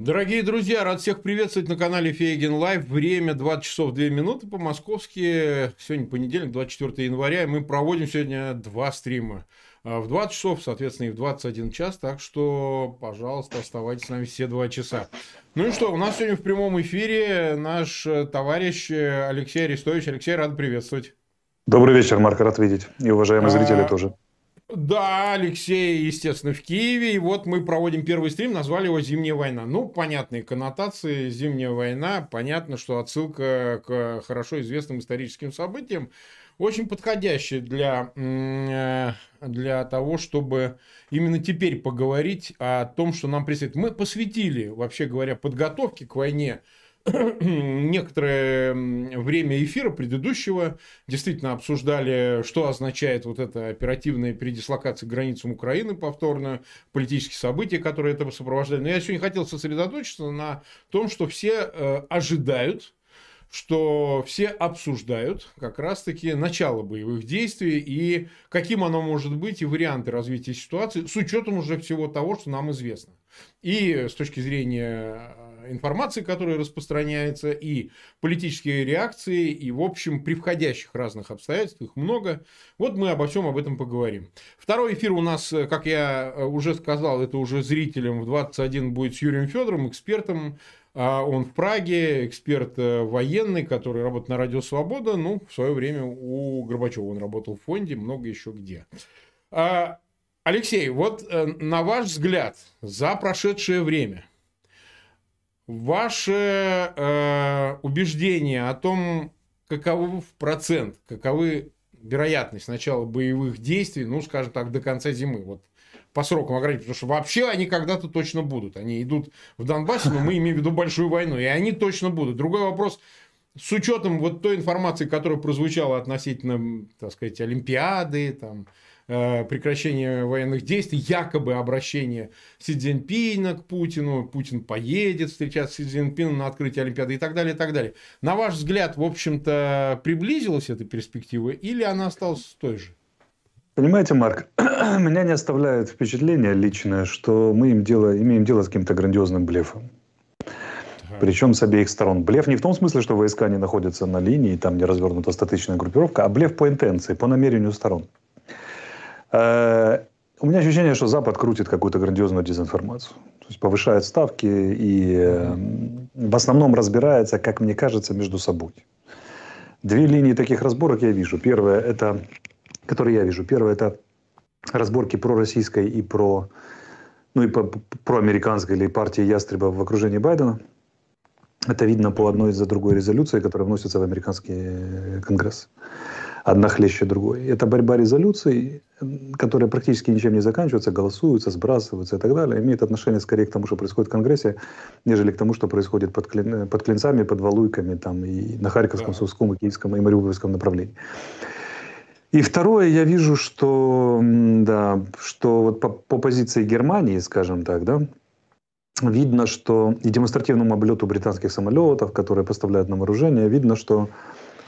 Дорогие друзья, рад всех приветствовать на канале Фейгин Live. Время 20 часов 2 минуты по-московски. Сегодня понедельник, 24 января. Мы проводим сегодня два стрима. А, в 20 часов, соответственно, и в 21 час. Так что, пожалуйста, оставайтесь с нами все два часа. Ну и что, у нас сегодня в прямом эфире наш э, товарищ э, Алексей Арестович. Алексей, рад приветствовать. Добрый вечер, Марк, рад видеть. И уважаемые а... зрители тоже. Да, Алексей, естественно, в Киеве. И вот мы проводим первый стрим, назвали его «Зимняя война». Ну, понятные коннотации. «Зимняя война». Понятно, что отсылка к хорошо известным историческим событиям. Очень подходящая для, э, для того, чтобы именно теперь поговорить о том, что нам предстоит. Мы посвятили, вообще говоря, подготовке к войне – некоторое время эфира предыдущего действительно обсуждали, что означает вот эта оперативная передислокация к границам Украины повторно, политические события, которые это сопровождали. Но я сегодня хотел сосредоточиться на том, что все э, ожидают, что все обсуждают как раз-таки начало боевых действий и каким оно может быть, и варианты развития ситуации, с учетом уже всего того, что нам известно. И с точки зрения информации, которая распространяется, и политические реакции, и, в общем, при входящих разных обстоятельствах, их много. Вот мы обо всем об этом поговорим. Второй эфир у нас, как я уже сказал, это уже зрителям в 21 будет с Юрием Федором, экспертом а он в Праге, эксперт э, военный, который работает на Радио Свобода. Ну, в свое время у Горбачева он работал в фонде, много еще где. А, Алексей, вот э, на ваш взгляд, за прошедшее время, ваше э, убеждение о том, каковы в процент, каковы вероятность начала боевых действий, ну, скажем так, до конца зимы, вот по срокам ограничить, потому что вообще они когда-то точно будут. Они идут в Донбассе, но мы имеем в виду большую войну, и они точно будут. Другой вопрос, с учетом вот той информации, которая прозвучала относительно, так сказать, Олимпиады, там, прекращение военных действий, якобы обращение Си Цзиньпина к Путину, Путин поедет встречаться с Си Цзиньпином на открытие Олимпиады и так далее, и так далее. На ваш взгляд, в общем-то, приблизилась эта перспектива или она осталась той же? Понимаете, Марк, меня не оставляет впечатление личное, что мы им дело, имеем дело с каким-то грандиозным блефом. Причем с обеих сторон. Блеф не в том смысле, что войска не находятся на линии, там не развернута статичная группировка, а блеф по интенции, по намерению сторон. Э, у меня ощущение, что Запад крутит какую-то грандиозную дезинформацию. То есть повышает ставки и э, в основном разбирается, как мне кажется, между собой. Две линии таких разборок я вижу. Первая это, которые я вижу. Первая это разборки пророссийской и про, ну и по, проамериканской или партии Ястреба в окружении Байдена. Это видно по одной за другой резолюции, которая вносится в американский конгресс одна хлеще другой. Это борьба резолюций, которые практически ничем не заканчиваются, голосуются, сбрасываются и так далее, имеет отношение скорее к тому, что происходит в Конгрессе, нежели к тому, что происходит под, клин, под клинцами, под валуйками там, и на Харьковском, Сумском, и Киевском, и Мариупольском направлении. И второе, я вижу, что, да, что вот по, по позиции Германии, скажем так, да, видно, что и демонстративному облету британских самолетов, которые поставляют на вооружение, видно, что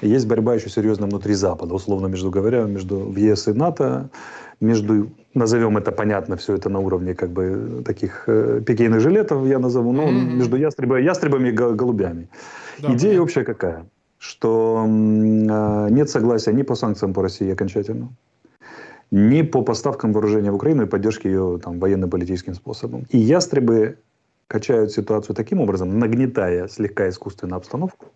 есть борьба еще серьезно внутри Запада, условно между говоря, между ЕС и НАТО, между, назовем это понятно, все это на уровне как бы таких э, пикейных жилетов, я назову, но mm-hmm. между ястребами, ястребами и голубями. Да, Идея да. общая какая? Что э, нет согласия ни по санкциям по России окончательно, ни по поставкам вооружения в Украину и поддержке ее там, военно-политическим способом. И ястребы качают ситуацию таким образом, нагнетая слегка искусственно обстановку,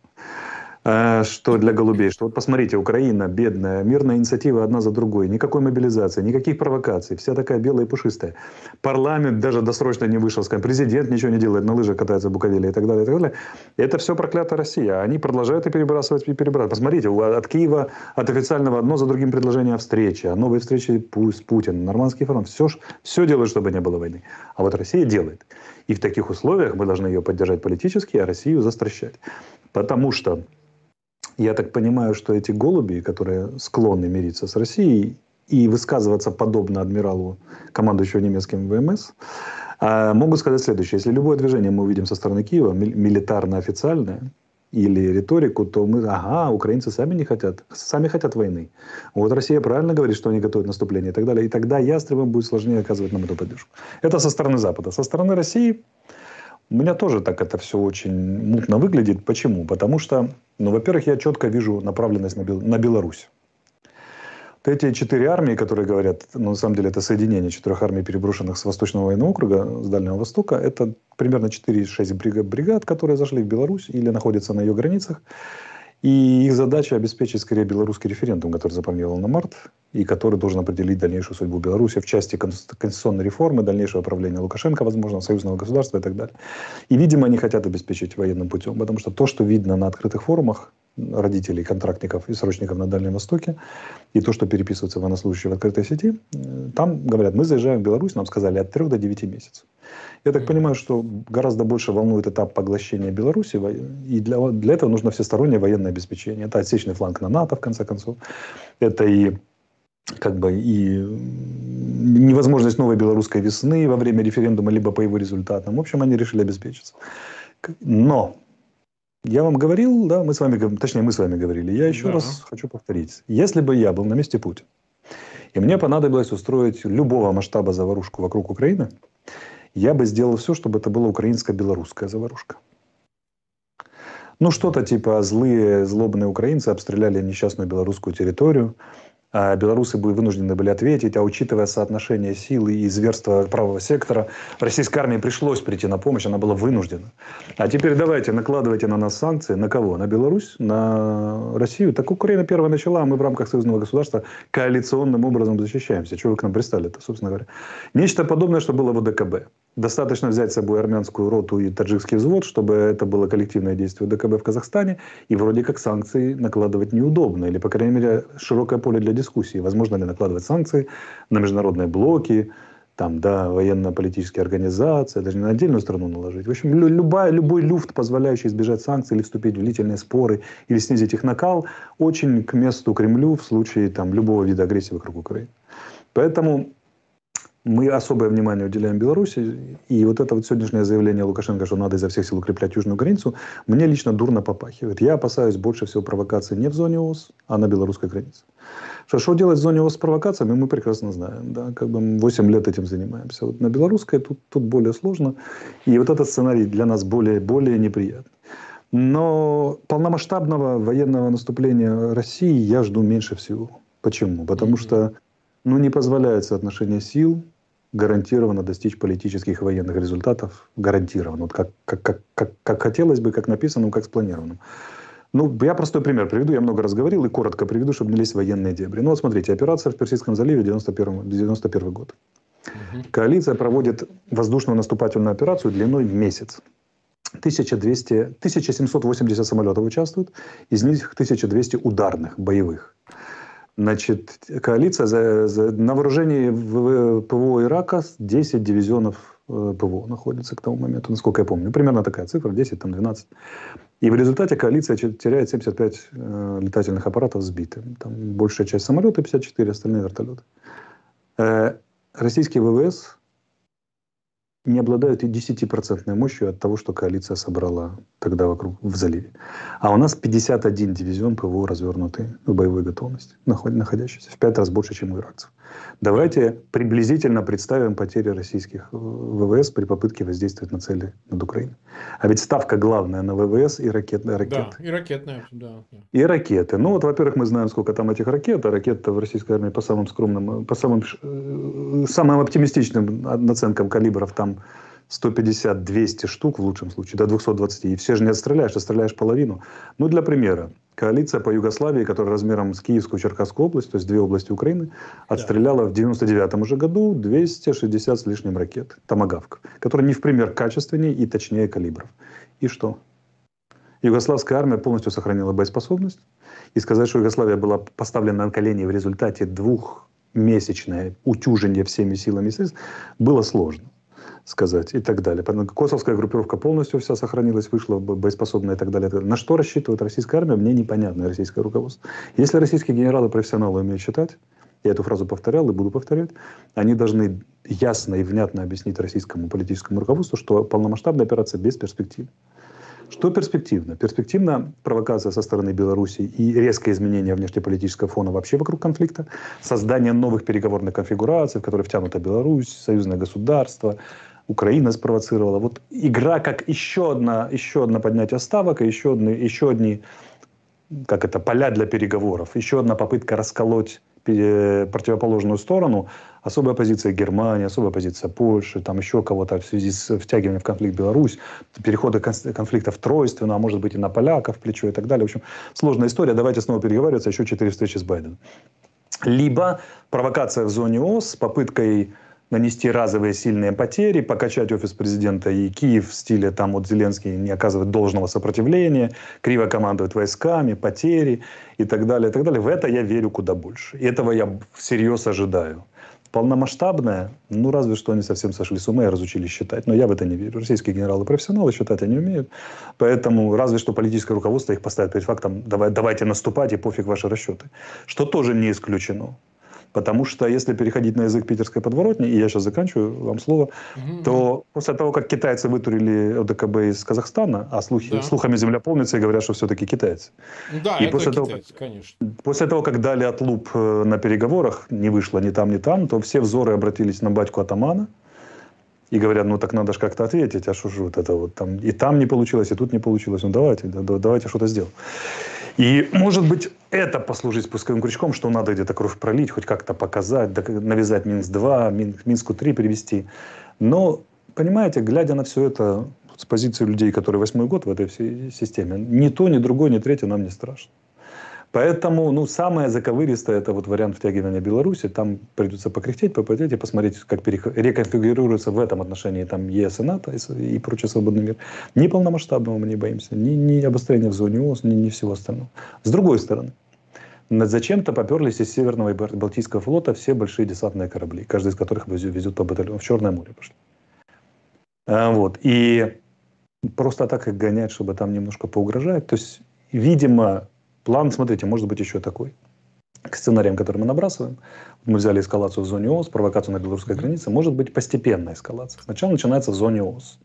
что для голубей, что вот посмотрите, Украина бедная, мирная инициатива одна за другой, никакой мобилизации, никаких провокаций, вся такая белая и пушистая. Парламент даже досрочно не вышел, скажем, президент ничего не делает, на лыжах катается в Буковеле и так далее, и так далее. Это все проклятая Россия. Они продолжают и перебрасывать, и перебрасывать. Посмотрите, от Киева, от официального одно за другим предложение о встрече, о новой встрече с Путиным, нормандский фронт. Все, все делают, чтобы не было войны. А вот Россия делает. И в таких условиях мы должны ее поддержать политически, а Россию застращать. Потому что я так понимаю, что эти голуби, которые склонны мириться с Россией и высказываться подобно адмиралу, командующего немецким ВМС, а, могут сказать следующее. Если любое движение мы увидим со стороны Киева, милитарно-официальное, или риторику, то мы, ага, украинцы сами не хотят, сами хотят войны. Вот Россия правильно говорит, что они готовят наступление и так далее. И тогда ястребам будет сложнее оказывать нам эту поддержку. Это со стороны Запада. Со стороны России У меня тоже так это все очень мутно выглядит. Почему? Потому что, ну, во-первых, я четко вижу направленность на, Бел... на Беларусь. Вот эти четыре армии, которые говорят, ну, на самом деле это соединение четырех армий, переброшенных с Восточного военного округа, с Дальнего Востока, это примерно 4-6 бригад, которые зашли в Беларусь или находятся на ее границах. И их задача обеспечить скорее белорусский референдум, который запланировал на март, и который должен определить дальнейшую судьбу Беларуси в части конституционной реформы, дальнейшего правления Лукашенко, возможно, союзного государства и так далее. И, видимо, они хотят обеспечить военным путем, потому что то, что видно на открытых форумах, родителей, контрактников и срочников на Дальнем Востоке, и то, что переписываются военнослужащие в открытой сети, э, там говорят, мы заезжаем в Беларусь, нам сказали от 3 до 9 месяцев. Я так понимаю, что гораздо больше волнует этап поглощения Беларуси, и для, для этого нужно всестороннее военное обеспечение. Это отсечный фланг на НАТО, в конце концов. Это и как бы и невозможность новой белорусской весны во время референдума, либо по его результатам. В общем, они решили обеспечиться. Но я вам говорил, да, мы с вами, точнее, мы с вами говорили, я еще да. раз хочу повторить. Если бы я был на месте Путина, и мне понадобилось устроить любого масштаба заварушку вокруг Украины, я бы сделал все, чтобы это была украинско-белорусская заварушка. Ну, что-то типа злые, злобные украинцы обстреляли несчастную белорусскую территорию, белорусы были вынуждены были ответить, а учитывая соотношение силы и зверства правого сектора, российской армии пришлось прийти на помощь, она была вынуждена. А теперь давайте накладывайте на нас санкции. На кого? На Беларусь? На Россию? Так Украина первая начала, а мы в рамках союзного государства коалиционным образом защищаемся. Чего вы к нам пристали-то, собственно говоря? Нечто подобное, что было в ОДКБ. Достаточно взять с собой армянскую роту и таджикский взвод, чтобы это было коллективное действие ДКБ в Казахстане, и вроде как санкции накладывать неудобно, или, по крайней мере, широкое поле для дискуссии. Возможно ли накладывать санкции на международные блоки, там, да, военно-политические организации, даже не на отдельную страну наложить. В общем, любая, любой люфт, позволяющий избежать санкций или вступить в длительные споры или снизить их накал, очень к месту Кремлю в случае там, любого вида агрессии вокруг Украины. Поэтому мы особое внимание уделяем Беларуси. И вот это вот сегодняшнее заявление Лукашенко, что надо изо всех сил укреплять южную границу, мне лично дурно попахивает. Я опасаюсь больше всего провокации не в зоне ОС, а на белорусской границе. Что, что делать в зоне ОС с провокациями, мы прекрасно знаем. Да? Как бы 8 лет этим занимаемся. Вот на белорусской тут, тут более сложно. И вот этот сценарий для нас более, более неприятный. Но полномасштабного военного наступления России я жду меньше всего. Почему? Потому что ну, не позволяет соотношение сил, гарантированно достичь политических и военных результатов. Гарантированно. Вот как, как, как, как, как хотелось бы, как написано, как спланировано. Ну, я простой пример приведу, я много раз говорил и коротко приведу, чтобы не лезть в военные дебри. Ну, вот смотрите, операция в Персидском заливе 91, 91 год. Угу. Коалиция проводит воздушную наступательную операцию длиной месяц. 1200, 1780 самолетов участвуют, из них 1200 ударных, боевых. Значит, коалиция за, за, на вооружении ПВО Ирака 10 дивизионов э, ПВО находится к тому моменту, насколько я помню. Примерно такая цифра, 10, там 12. И в результате коалиция теряет 75 э, летательных аппаратов сбиты. Там большая часть самолеты, 54, остальные вертолеты. Э, российские ВВС не обладают и 10% мощью от того, что коалиция собрала тогда вокруг в заливе. А у нас 51 дивизион ПВО развернутый в боевой готовности, находящийся в пять раз больше, чем у иракцев. Давайте приблизительно представим потери российских э, ВВС при попытке воздействовать на цели над Украиной. А ведь ставка главная на ВВС и ракетные ракеты. Да, и ракетные, да. И ракеты. Ну вот, во-первых, мы знаем, сколько там этих ракет, а ракет в российской армии по самым скромным, по самым, э, самым оптимистичным наценкам калибров там 150-200 штук в лучшем случае, до 220. И все же не отстреляешь, отстреляешь половину. Ну, для примера. Коалиция по Югославии, которая размером с Киевскую Черкасскую область, то есть две области Украины, отстреляла да. в 99 уже году 260 с лишним ракет, томагавк, которые не в пример качественнее и точнее калибров. И что? Югославская армия полностью сохранила боеспособность. И сказать, что Югославия была поставлена на колени в результате двухмесячное утюжение всеми силами средств, было сложно сказать и так далее. Косовская группировка полностью вся сохранилась, вышла боеспособная и так далее. На что рассчитывает российская армия, мне непонятно, российское руководство. Если российские генералы-профессионалы умеют считать, я эту фразу повторял и буду повторять, они должны ясно и внятно объяснить российскому политическому руководству, что полномасштабная операция бесперспективна. Что перспективно? Перспективна провокация со стороны Беларуси и резкое изменение внешнеполитического фона вообще вокруг конфликта, создание новых переговорных конфигураций, в которые втянута Беларусь, союзное государство, Украина спровоцировала. Вот игра как еще одна, еще одно поднятие ставок, еще, одни, еще одни как это, поля для переговоров. Еще одна попытка расколоть противоположную сторону. Особая позиция Германии, особая позиция Польши, там еще кого-то в связи с втягиванием в конфликт Беларусь, переходы конфликтов тройственно, а может быть и на поляков плечо и так далее. В общем, сложная история. Давайте снова переговариваться. Еще четыре встречи с Байденом. Либо провокация в зоне ОС с попыткой нанести разовые сильные потери, покачать офис президента и Киев в стиле там вот Зеленский не оказывает должного сопротивления, криво командует войсками, потери и так далее, и так далее. В это я верю куда больше. И этого я всерьез ожидаю. Полномасштабное, ну разве что они совсем сошли с ума и разучились считать. Но я в это не верю. Российские генералы профессионалы считать они умеют. Поэтому разве что политическое руководство их поставит перед фактом, давай, давайте наступать и пофиг ваши расчеты. Что тоже не исключено. Потому что если переходить на язык питерской подворотни, и я сейчас заканчиваю вам слово, угу. то после того, как китайцы вытурили ОДКБ из Казахстана, а слухи, да. слухами земля полнится и говорят, что все-таки китайцы. Да, и это после китайцы, того, конечно. После того, как дали отлуп э, на переговорах, не вышло ни там, ни там, то все взоры обратились на батьку атамана. И говорят, ну так надо же как-то ответить, а что же вот это вот там и там не получилось, и тут не получилось, ну давайте, да, давайте что-то сделаем. И, может быть, это послужить спусковым крючком, что надо где-то кровь пролить, хоть как-то показать, навязать Минск-2, Минску-3 привести. Но, понимаете, глядя на все это с позиции людей, которые восьмой год в этой всей системе, ни то, ни другое, ни третье нам не страшно. Поэтому, ну, самое заковыристое это вот вариант втягивания Беларуси. Там придется покряхтеть, попотеть и посмотреть, как реконфигурируется в этом отношении там ЕС и НАТО и, и прочий свободный мир. Ни полномасштабного мы не боимся, ни, ни обострения в зоне ОС, ни, ни всего остального. С другой стороны, зачем-то поперлись из Северного и Балтийского флота все большие десантные корабли, каждый из которых везет по батальону в Черное море пошли. А, вот. И просто так их гонять, чтобы там немножко поугрожать. То есть, видимо, План, смотрите, может быть еще такой. К сценариям, которые мы набрасываем, мы взяли эскалацию в зоне ОС, провокацию на белорусской границе, может быть постепенная эскалация. Сначала начинается в зоне ОС,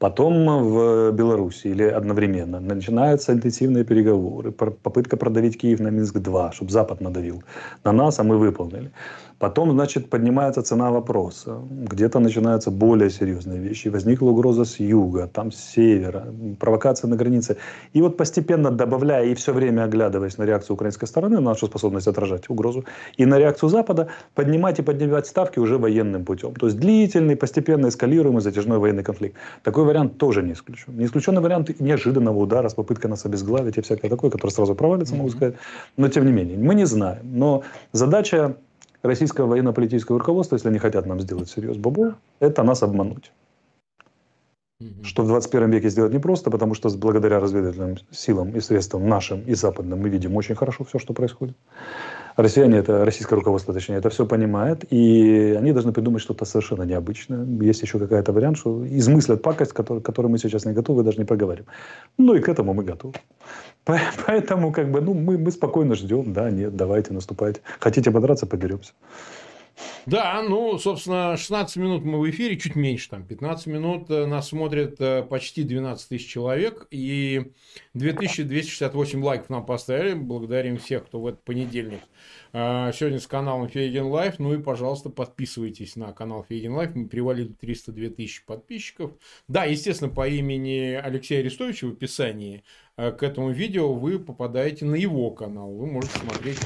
потом в Беларуси или одновременно начинаются интенсивные переговоры, попытка продавить Киев на Минск-2, чтобы Запад надавил на нас, а мы выполнили. Потом, значит, поднимается цена вопроса. Где-то начинаются более серьезные вещи. Возникла угроза с юга, там с севера, провокация на границе. И вот постепенно добавляя и все время оглядываясь на реакцию украинской стороны, на нашу способность отражать угрозу, и на реакцию Запада, поднимать и поднимать ставки уже военным путем. То есть длительный, постепенно эскалируемый затяжной военный конфликт. Такой вариант тоже не исключен. Не исключенный вариант неожиданного удара с попыткой нас обезглавить и всякое такое, которое сразу провалится, могу сказать. Но тем не менее, мы не знаем. Но задача российского военно-политического руководства, если они хотят нам сделать серьез бобо, это нас обмануть. Что в 21 веке сделать непросто, потому что благодаря разведывательным силам и средствам нашим и западным мы видим очень хорошо все, что происходит. Россияне, это российское руководство, точнее, это все понимает, и они должны придумать что-то совершенно необычное. Есть еще какая-то вариант, что измыслят пакость, которую, которую мы сейчас не готовы, даже не проговорим. Ну и к этому мы готовы. Поэтому как бы, ну, мы, мы спокойно ждем, да, нет, давайте, наступайте. Хотите подраться, подеремся. Да, ну, собственно, 16 минут мы в эфире, чуть меньше, там, 15 минут э, нас смотрит э, почти 12 тысяч человек, и 2268 лайков нам поставили. Благодарим всех, кто в этот понедельник э, сегодня с каналом Фейгин Live. Ну и, пожалуйста, подписывайтесь на канал Фейгин Live. Мы перевалили 302 тысячи подписчиков. Да, естественно, по имени Алексея Арестовича в описании к этому видео вы попадаете на его канал. Вы можете смотреть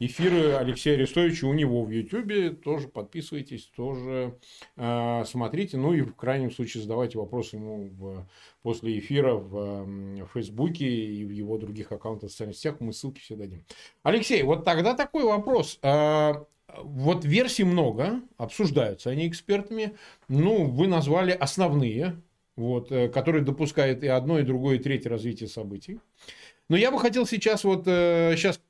эфиры Алексея Арестовича у него в Ютьюбе. Тоже подписывайтесь, тоже э, смотрите. Ну и в крайнем случае задавайте вопросы ему в, после эфира в, в Фейсбуке и в его других аккаунтах в социальных сетях. Мы ссылки все дадим. Алексей, вот тогда такой вопрос. Э, вот версий много, обсуждаются они экспертами. Ну, вы назвали основные, вот, э, которые допускают и одно, и другое, и третье развитие событий. Но я бы хотел сейчас вот э, сейчас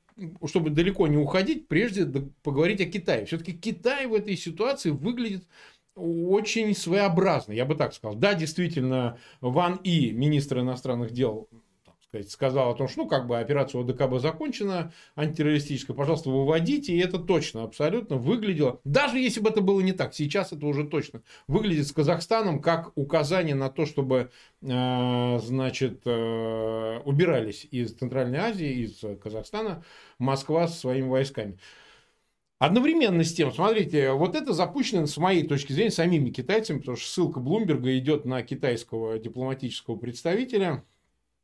чтобы далеко не уходить, прежде поговорить о Китае. Все-таки Китай в этой ситуации выглядит очень своеобразно, я бы так сказал. Да, действительно, Ван И, министр иностранных дел сказать, сказал о том, что ну, как бы операция ОДКБ закончена, антитеррористическая, пожалуйста, выводите, и это точно, абсолютно выглядело, даже если бы это было не так, сейчас это уже точно выглядит с Казахстаном как указание на то, чтобы, э, значит, э, убирались из Центральной Азии, из Казахстана Москва со своими войсками. Одновременно с тем, смотрите, вот это запущено, с моей точки зрения, самими китайцами, потому что ссылка Блумберга идет на китайского дипломатического представителя,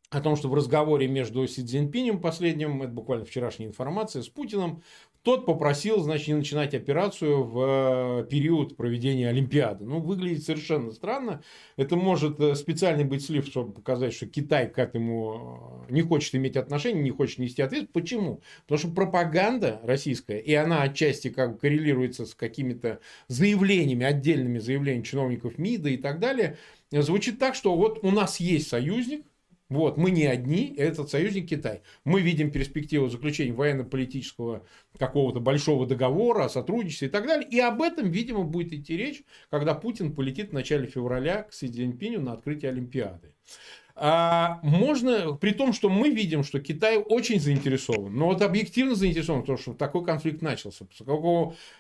о том, что в разговоре между Си Цзиньпинем последним, это буквально вчерашняя информация, с Путиным, тот попросил, значит, не начинать операцию в э, период проведения Олимпиады. Ну, выглядит совершенно странно. Это может э, специальный быть слив, чтобы показать, что Китай к этому э, не хочет иметь отношения, не хочет нести ответ. Почему? Потому что пропаганда российская, и она отчасти как бы коррелируется с какими-то заявлениями, отдельными заявлениями чиновников МИДа и так далее, звучит так, что вот у нас есть союзник, вот, мы не одни, этот союзник Китай. Мы видим перспективу заключения военно-политического какого-то большого договора о сотрудничестве и так далее. И об этом, видимо, будет идти речь, когда Путин полетит в начале февраля к Си Цзиньпиню на открытие Олимпиады. А можно, при том, что мы видим, что Китай очень заинтересован, но вот объективно заинтересован, потому что такой конфликт начался.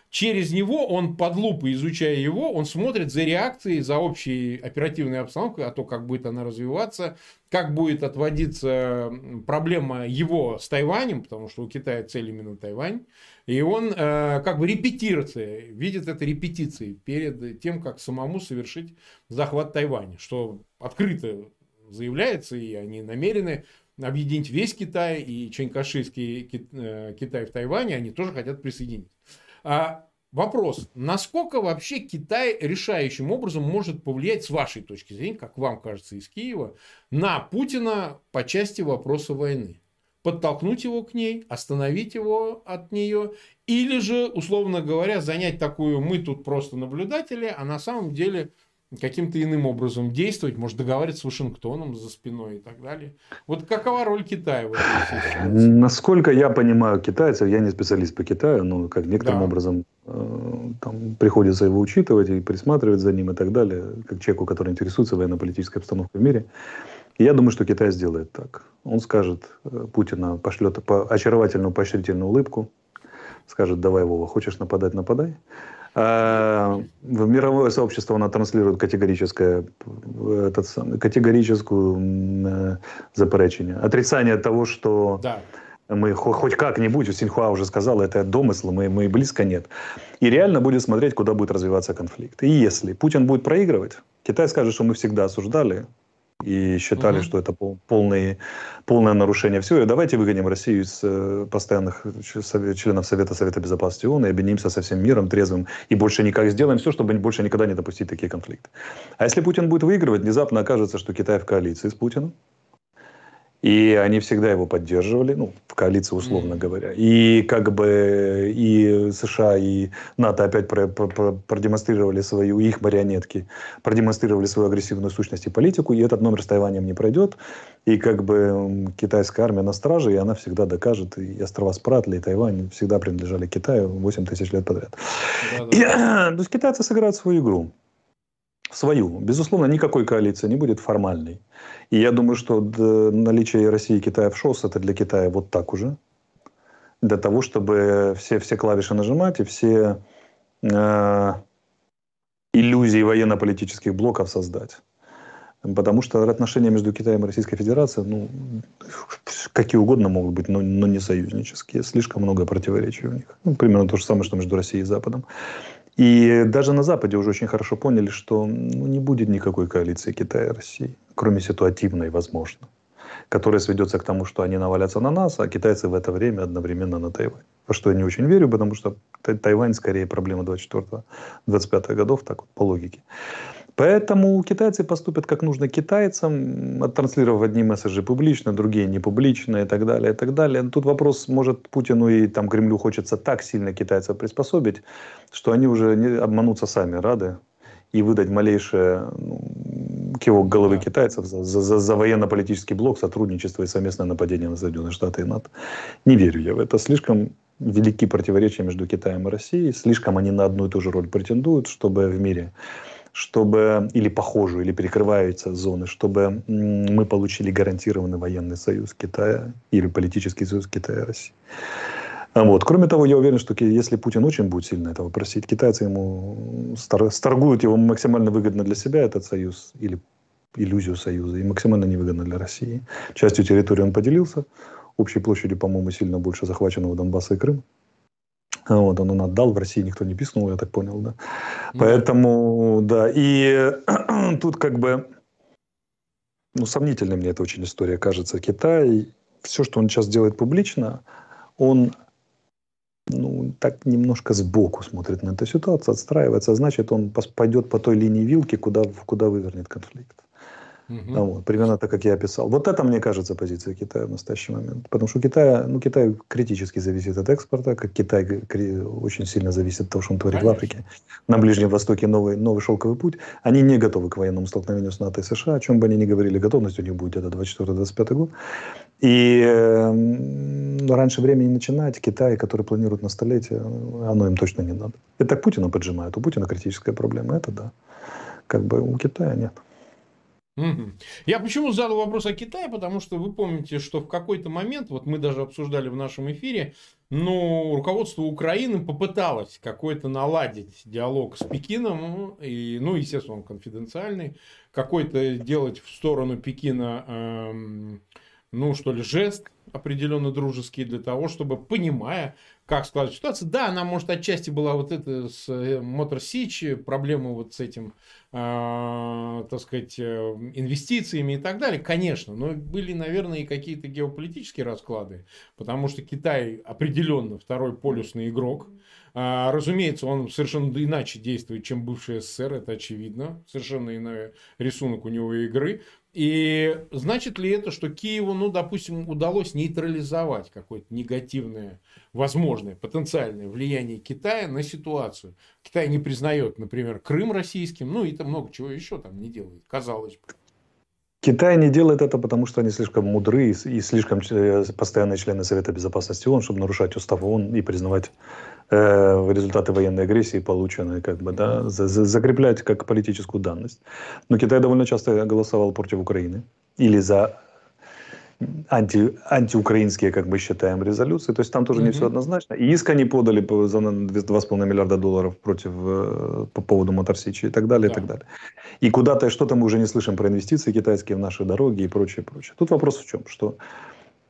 Через него он под лупой, изучая его, он смотрит за реакцией, за общей оперативной обстановкой, а то, как будет она развиваться, как будет отводиться проблема его с Тайванем, потому что у Китая цель именно Тайвань, и он э, как бы репетируется, видит это репетицией перед тем, как самому совершить захват Тайваня, что открыто заявляется, и они намерены объединить весь Китай, и Чанькашистский э, Китай в Тайване, они тоже хотят присоединить. А вопрос, насколько вообще Китай решающим образом может повлиять, с вашей точки зрения, как вам кажется, из Киева, на Путина по части вопроса войны? Подтолкнуть его к ней, остановить его от нее, или же, условно говоря, занять такую, мы тут просто наблюдатели, а на самом деле каким-то иным образом действовать, может договариваться с Вашингтоном за спиной и так далее. Вот какова роль Китая в ситуации? Насколько я понимаю китайцев, я не специалист по Китаю, но как некоторым да. образом э, там приходится его учитывать и присматривать за ним и так далее, как человеку, который интересуется военно-политической обстановкой в мире. И я думаю, что Китай сделает так. Он скажет, э, Путина пошлет по очаровательную поощрительную улыбку, скажет, давай, Вова, хочешь нападать, нападай. А, в мировое сообщество она транслирует категорическое, этот категорическую э, заперечение. Отрицание того, что да. мы хоть как-нибудь, Синьхуа уже сказал, это домысл, мы, мы близко нет. И реально будет смотреть, куда будет развиваться конфликт. И если Путин будет проигрывать, Китай скажет, что мы всегда осуждали и считали, угу. что это полный, полное нарушение всего. И давайте выгоним Россию из э, постоянных членов Совета Совета Безопасности ООН и объединимся со всем миром трезвым и больше никак сделаем все, чтобы больше никогда не допустить такие конфликты. А если Путин будет выигрывать, внезапно окажется, что Китай в коалиции с Путиным, и они всегда его поддерживали, ну, в коалиции, условно mm. говоря. И как бы и США, и НАТО опять про, про, про, продемонстрировали свою, их марионетки, продемонстрировали свою агрессивную сущность и политику, и этот номер с Тайванем не пройдет. И как бы китайская армия на страже, и она всегда докажет, и острова Спратли, и Тайвань всегда принадлежали Китаю 8 тысяч лет подряд. Да, да. И, то есть китайцы сыграют свою игру свою. Безусловно, никакой коалиции не будет формальной. И я думаю, что наличие России и Китая в ШОС это для Китая вот так уже. Для того, чтобы все, все клавиши нажимать и все э, иллюзии военно-политических блоков создать. Потому что отношения между Китаем и Российской Федерацией, ну, какие угодно могут быть, но, но не союзнические. Слишком много противоречий у них. Ну, примерно то же самое, что между Россией и Западом. И даже на Западе уже очень хорошо поняли, что ну, не будет никакой коалиции Китая и России, кроме ситуативной, возможно, которая сведется к тому, что они навалятся на нас, а китайцы в это время одновременно на Тайвань. Во что я не очень верю, потому что Тайвань скорее проблема 24-25 годов, так вот, по логике. Поэтому китайцы поступят как нужно китайцам, оттранслировав одни месседжи публично, другие не публично и так далее, и так далее. Тут вопрос, может, Путину и там Кремлю хочется так сильно китайцев приспособить, что они уже не обманутся сами рады и выдать малейшее ну, кивок головы да. китайцев за, за, за военно-политический блок, сотрудничество и совместное нападение на Соединенные Штаты и НАТО. Не верю я в это. Слишком велики противоречия между Китаем и Россией, слишком они на одну и ту же роль претендуют, чтобы в мире чтобы, или похожую, или перекрываются зоны, чтобы мы получили гарантированный военный союз Китая или политический союз Китая и России. Вот. Кроме того, я уверен, что если Путин очень будет сильно этого просить, китайцы ему сторгуют его максимально выгодно для себя, этот союз, или иллюзию союза, и максимально невыгодно для России. Частью территории он поделился, общей площадью, по-моему, сильно больше захваченного Донбасса и Крыма. Вот, он, он отдал, в России никто не писнул, я так понял, да. Ну, Поэтому, да, и тут как бы, ну, сомнительной мне эта очень история кажется. Китай, все, что он сейчас делает публично, он ну, так немножко сбоку смотрит на эту ситуацию, отстраивается, значит, он пойдет по той линии вилки, куда, куда вывернет конфликт. Угу. Вот, примерно так, как я описал. Вот это, мне кажется, позиция Китая в настоящий момент. Потому что Китай, ну, Китай критически зависит от экспорта, как Китай очень сильно зависит от того, что он творит Конечно. в Африке. На Ближнем Востоке новый, новый шелковый путь. Они не готовы к военному столкновению с НАТО и США, о чем бы они ни говорили. Готовность у них будет это 24-25 год. И э, раньше времени начинать, Китай, который планирует на столетие, оно им точно не надо. Это так Путина поджимает. У Путина критическая проблема. Это да. Как бы у Китая нет. Я почему задал вопрос о Китае, потому что вы помните, что в какой-то момент, вот мы даже обсуждали в нашем эфире, ну, руководство Украины попыталось какой-то наладить диалог с Пекином, и, ну, естественно, он конфиденциальный, какой-то делать в сторону Пекина, эм, ну, что ли, жест определенно дружеский для того, чтобы, понимая, как складывается ситуация. Да, она, может, отчасти была вот это с э, Сич, проблема вот с этим, э, так сказать, э, инвестициями и так далее, конечно, но были, наверное, и какие-то геополитические расклады, потому что Китай определенно второй полюсный игрок, а, разумеется, он совершенно иначе действует, чем бывший СССР, это очевидно. Совершенно иной рисунок у него игры. И значит ли это, что Киеву, ну, допустим, удалось нейтрализовать какое-то негативное, возможное, потенциальное влияние Китая на ситуацию? Китай не признает, например, Крым российским, ну, и там много чего еще там не делает, казалось бы. Китай не делает это, потому что они слишком мудры и слишком э, постоянные члены Совета Безопасности ООН, чтобы нарушать устав ООН и признавать результаты военной агрессии, полученные, как бы, да, за, за, закреплять как политическую данность. Но Китай довольно часто голосовал против Украины или за анти, антиукраинские, как бы считаем, резолюции. То есть там тоже mm-hmm. не все однозначно. И иск они подали за 2,5 миллиарда долларов против э, по поводу Моторсичи и так далее, да. и так далее. И куда-то что-то мы уже не слышим про инвестиции китайские в наши дороги и прочее, прочее. Тут вопрос в чем? Что,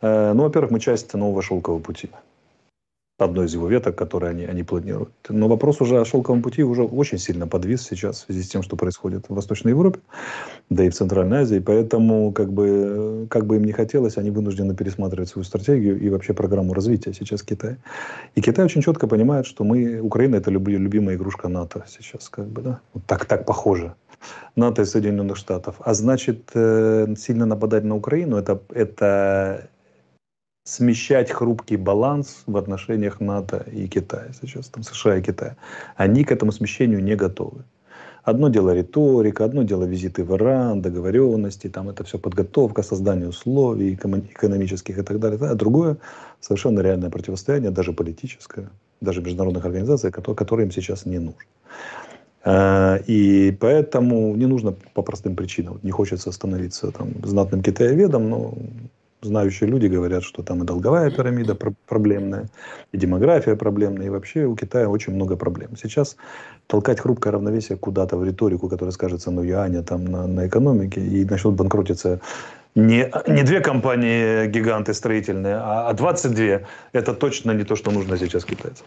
э, ну, во-первых, мы часть нового шелкового пути одной из его веток, которые они, они планируют. Но вопрос уже о шелковом пути уже очень сильно подвис сейчас в связи с тем, что происходит в Восточной Европе, да и в Центральной Азии. Поэтому, как бы, как бы им не хотелось, они вынуждены пересматривать свою стратегию и вообще программу развития сейчас Китая. И Китай очень четко понимает, что мы, Украина это любимая игрушка НАТО сейчас, как бы, да, вот так, так похоже. НАТО и Соединенных Штатов. А значит, э, сильно нападать на Украину это, это смещать хрупкий баланс в отношениях НАТО и Китая, сейчас там США и Китая. Они к этому смещению не готовы. Одно дело риторика, одно дело визиты в Иран, договоренности, там это все подготовка, создание условий экономических и так далее. А другое совершенно реальное противостояние, даже политическое, даже международных организаций, которые им сейчас не нужно. А, и поэтому не нужно по простым причинам. Не хочется становиться там, знатным китаеведом, но знающие люди говорят, что там и долговая пирамида проблемная, и демография проблемная, и вообще у Китая очень много проблем. Сейчас толкать хрупкое равновесие куда-то в риторику, которая скажется на юане, там, на, на экономике, и начнут банкротиться не, не две компании-гиганты строительные, а, а 22. Это точно не то, что нужно сейчас китайцам.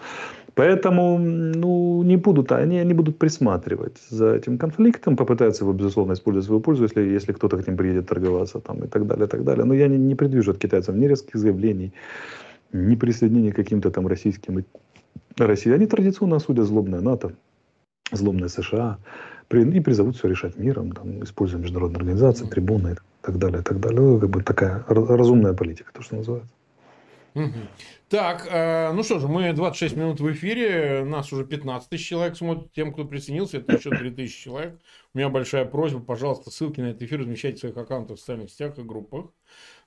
Поэтому ну, не будут, они, они будут присматривать за этим конфликтом, попытаются его, безусловно, использовать в свою пользу, если, если кто-то к ним приедет торговаться там, и так далее, и так далее. Но я не, не предвижу от китайцев ни резких заявлений, ни присоединения к каким-то там российским России. Они традиционно осудят злобное НАТО, злобное США, и призовут все решать миром, там, используя международные организации, трибуны и так далее, и так далее. Ну, как бы такая разумная политика, то, что называется. Так, э, ну что же, мы 26 минут в эфире, нас уже 15 тысяч человек смотрят, тем, кто присоединился, это еще 3 тысячи человек. У меня большая просьба, пожалуйста, ссылки на этот эфир размещайте в своих аккаунтах в социальных сетях и группах.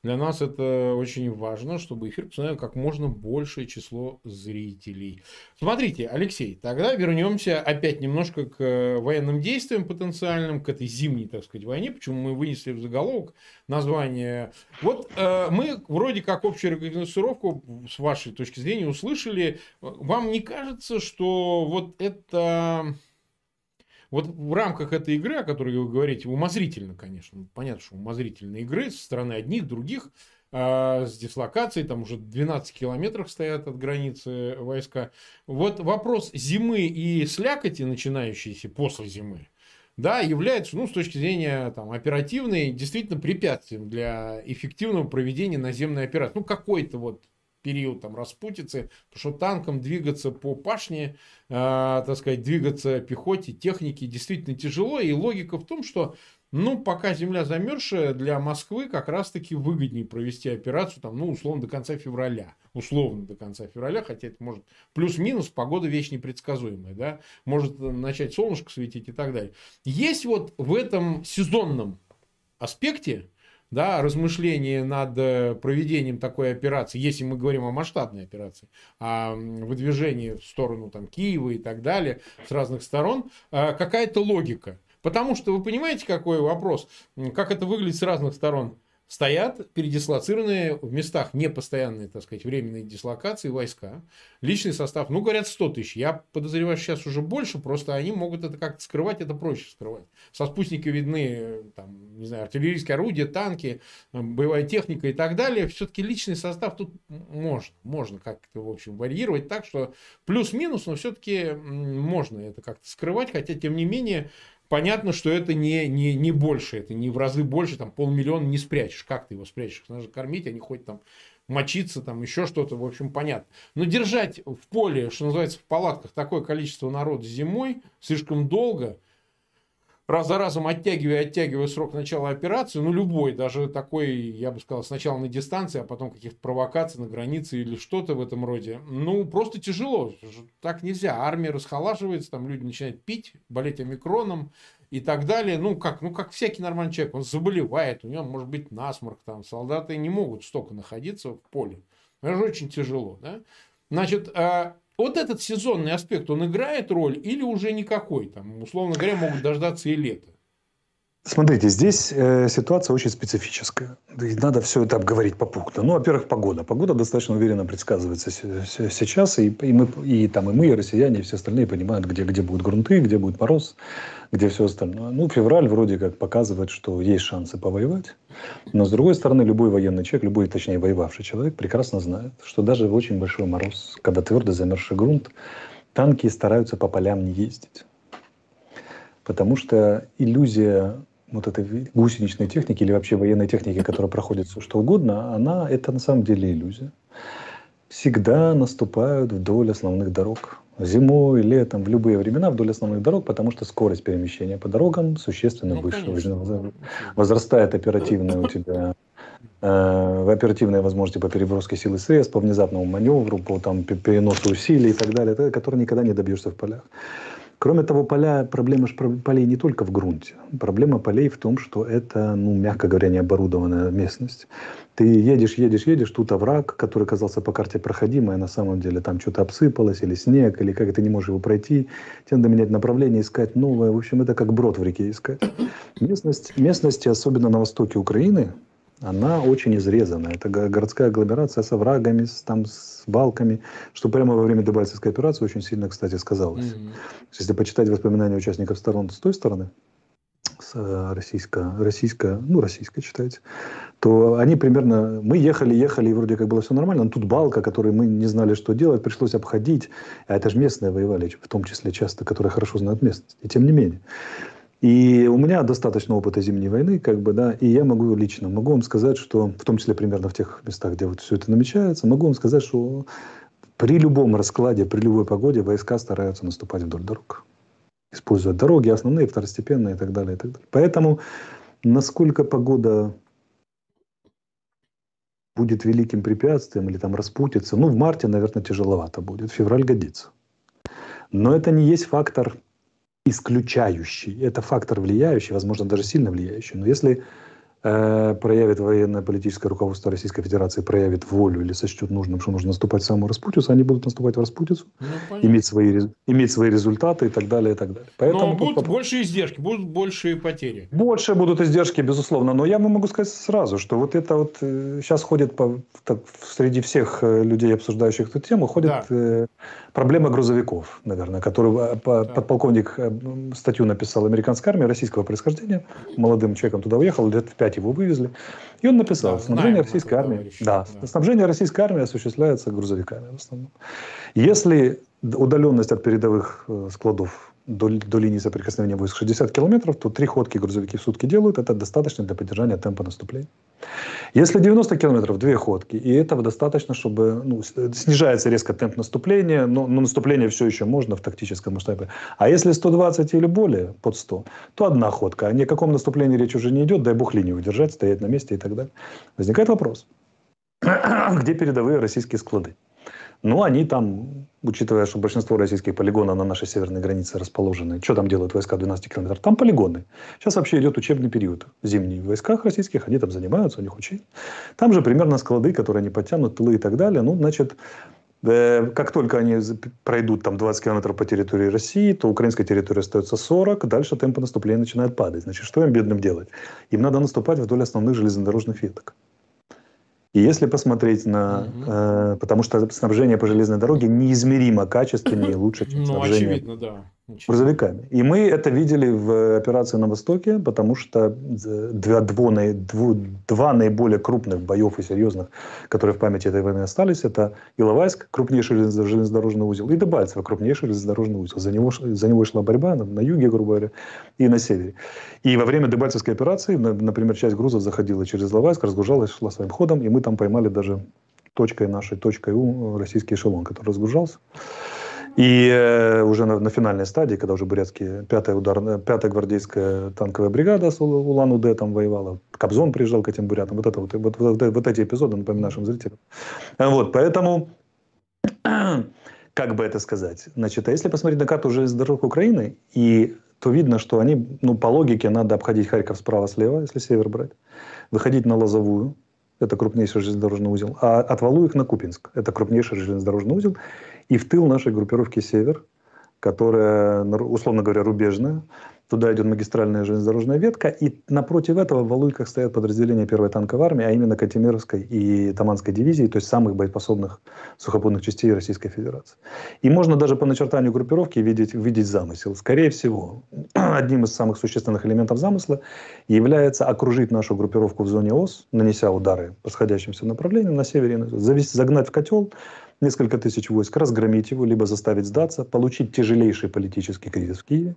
Для нас это очень важно, чтобы эфир посмотрел как можно большее число зрителей. Смотрите, Алексей, тогда вернемся опять немножко к военным действиям потенциальным, к этой зимней, так сказать, войне. Почему мы вынесли в заголовок название. Вот э, мы вроде как общую рекогносцировку с вашей точки зрения услышали. Вам не кажется, что вот это вот в рамках этой игры, о которой вы говорите, умозрительно, конечно, понятно, что умозрительные игры со стороны одних, других, э, с дислокацией, там уже 12 километрах стоят от границы войска. Вот вопрос зимы и слякоти, начинающейся после зимы, да, является, ну, с точки зрения там, оперативной, действительно препятствием для эффективного проведения наземной операции. Ну, какой-то вот период там распутицы, потому что танком двигаться по пашне, э, так сказать, двигаться пехоте, технике действительно тяжело, и логика в том, что ну, пока земля замерзшая, для Москвы как раз-таки выгоднее провести операцию, там, ну, условно, до конца февраля. Условно до конца февраля, хотя это может плюс-минус, погода вещь непредсказуемая, да, может начать солнышко светить и так далее. Есть вот в этом сезонном аспекте да, размышления над э, проведением такой операции, если мы говорим о масштабной операции, о выдвижении в сторону там, Киева и так далее с разных сторон, э, какая-то логика. Потому что вы понимаете, какой вопрос, как это выглядит с разных сторон стоят передислоцированные в местах непостоянной, так сказать, временной дислокации войска. Личный состав, ну, говорят, 100 тысяч. Я подозреваю, сейчас уже больше, просто они могут это как-то скрывать, это проще скрывать. Со спутника видны, там, не знаю, артиллерийские орудия, танки, боевая техника и так далее. Все-таки личный состав тут можно, можно как-то, в общем, варьировать так, что плюс-минус, но все-таки можно это как-то скрывать, хотя, тем не менее, понятно, что это не, не, не больше, это не в разы больше, там полмиллиона не спрячешь. Как ты его спрячешь? Надо же кормить, а не хоть там мочиться, там еще что-то, в общем, понятно. Но держать в поле, что называется, в палатках такое количество народа зимой слишком долго – раз за разом оттягивая, оттягивая срок начала операции, ну, любой, даже такой, я бы сказал, сначала на дистанции, а потом каких-то провокаций на границе или что-то в этом роде, ну, просто тяжело. Так нельзя. Армия расхолаживается, там люди начинают пить, болеть омикроном и так далее. Ну, как, ну, как всякий нормальный человек, он заболевает, у него может быть насморк, там, солдаты не могут столько находиться в поле. Это же очень тяжело, да? Значит, а вот этот сезонный аспект, он играет роль или уже никакой? Там, условно говоря, могут дождаться и лета. Смотрите, здесь э, ситуация очень специфическая. И надо все это обговорить попутно. Ну, во-первых, погода. Погода достаточно уверенно предсказывается сейчас. И, и, мы, и, там, и мы, и россияне, и все остальные понимают, где, где будут грунты, где будет мороз, где все остальное. Ну, февраль вроде как показывает, что есть шансы повоевать. Но, с другой стороны, любой военный человек, любой, точнее, воевавший человек прекрасно знает, что даже в очень большой мороз, когда твердо замерзший грунт, танки стараются по полям не ездить. Потому что иллюзия вот этой гусеничной техники или вообще военной техники, которая проходит все что угодно, она это на самом деле иллюзия. Всегда наступают вдоль основных дорог. Зимой, летом, в любые времена вдоль основных дорог, потому что скорость перемещения по дорогам существенно ну, выше. Конечно. Возрастает оперативная у тебя э, оперативные возможности по переброске силы средств, по внезапному маневру, по там, переносу усилий и так далее, которые никогда не добьешься в полях. Кроме того, поля, проблема полей не только в грунте. Проблема полей в том, что это, ну, мягко говоря, не оборудованная местность. Ты едешь, едешь, едешь, тут овраг, который казался по карте проходимый, а на самом деле там что-то обсыпалось, или снег, или как ты не можешь его пройти. Тебе надо менять направление, искать новое. В общем, это как брод в реке искать. Местность, местности, особенно на востоке Украины, она очень изрезана. Это городская агломерация с оврагами, с, там, с балками, что прямо во время Дебальцевской операции очень сильно, кстати, сказалось. Mm-hmm. Если почитать воспоминания участников сторон с той стороны, с э, российско, российско, ну, российско читать, то они примерно... Мы ехали, ехали, и вроде как было все нормально, но тут балка, которой мы не знали, что делать, пришлось обходить. А это же местные воевали, в том числе часто, которые хорошо знают местность. И тем не менее. И у меня достаточно опыта зимней войны, как бы, да, и я могу лично, могу вам сказать, что, в том числе примерно в тех местах, где вот все это намечается, могу вам сказать, что при любом раскладе, при любой погоде войска стараются наступать вдоль дорог. Используя дороги основные, второстепенные и так далее. И так далее. Поэтому насколько погода будет великим препятствием или там распутится, ну, в марте, наверное, тяжеловато будет, февраль годится. Но это не есть фактор исключающий. Это фактор влияющий, возможно, даже сильно влияющий. Но если э, проявит военно-политическое руководство Российской Федерации, проявит волю или сочтет нужным, что нужно наступать в самую распутицу, они будут наступать в распутицу, ну, иметь, свои, иметь свои резуты и так далее, и так далее. Поэтому Но будут тут... больше издержки, будут больше потери. Больше будут издержки, безусловно. Но я вам могу сказать сразу, что вот это вот э, сейчас ходит по, так, среди всех э, людей, обсуждающих эту тему, ходит да. э, проблема грузовиков, наверное, которую э, подполковник статью написал американской армии российского происхождения. Молодым человеком туда уехал, лет в 5 опять его вывезли. И он написал, да, снабжение российской армии, да, да, снабжение российской армии осуществляется грузовиками в основном. Если удаленность от передовых э, складов до, до линии соприкосновения войск 60 километров, то три ходки грузовики в сутки делают. Это достаточно для поддержания темпа наступления. Если 90 километров, две ходки. И этого достаточно, чтобы ну, снижается резко темп наступления, но, но наступление все еще можно в тактическом масштабе. А если 120 или более, под 100, то одна ходка. О никаком наступлении речь уже не идет. Дай бог линию удержать, стоять на месте и так далее. Возникает вопрос. Где передовые российские склады? Ну, они там, учитывая, что большинство российских полигонов на нашей северной границе расположены, что там делают войска 12 километров? Там полигоны. Сейчас вообще идет учебный период. Зимний в войсках российских, они там занимаются, у них учения. Там же примерно склады, которые они подтянут, тылы и так далее. Ну, значит, э, как только они пройдут там 20 километров по территории России, то украинская территория остается 40, дальше темпы наступления начинают падать. Значит, что им бедным делать? Им надо наступать вдоль основных железнодорожных веток. И если посмотреть на... Угу. Э, потому что снабжение по железной дороге неизмеримо качественнее и лучше, чем ну, снабжение очевидно, да. Грузовиками. И мы это видели в операции на Востоке, потому что два, два, два наиболее крупных боев и серьезных, которые в памяти этой войны остались, это Иловайск, крупнейший железнодорожный узел, и Дебальцево, крупнейший железнодорожный узел. За него, за него шла борьба на, на юге, грубо говоря, и на севере. И во время Дебальцевской операции, например, часть грузов заходила через Иловайск, разгружалась, шла своим ходом, и мы там поймали даже точкой нашей, точкой У, российский эшелон, который разгружался. И э, уже на, на финальной стадии, когда уже бурятские, пятая, удар, пятая гвардейская танковая бригада с Улан-Удэ там воевала, Кобзон приезжал к этим бурятам, вот, это, вот, вот, вот, вот эти эпизоды, напоминаю нашим зрителям. Вот, поэтому, как бы это сказать, значит, а если посмотреть на карту железных дорог Украины, и, то видно, что они, ну, по логике, надо обходить Харьков справа-слева, если север брать, выходить на Лозовую, это крупнейший железнодорожный узел, а от Валуек на Купинск, это крупнейший железнодорожный узел, и в тыл нашей группировки «Север», которая, условно говоря, рубежная, Туда идет магистральная железнодорожная ветка, и напротив этого в Валуйках стоят подразделения первой танковой армии, а именно Катимировской и Таманской дивизии, то есть самых боеспособных сухопутных частей Российской Федерации. И можно даже по начертанию группировки видеть, видеть замысел. Скорее всего, одним из самых существенных элементов замысла является окружить нашу группировку в зоне ОС, нанеся удары по сходящимся направлениям на севере, завести, загнать в котел, несколько тысяч войск, разгромить его, либо заставить сдаться, получить тяжелейший политический кризис в Киеве,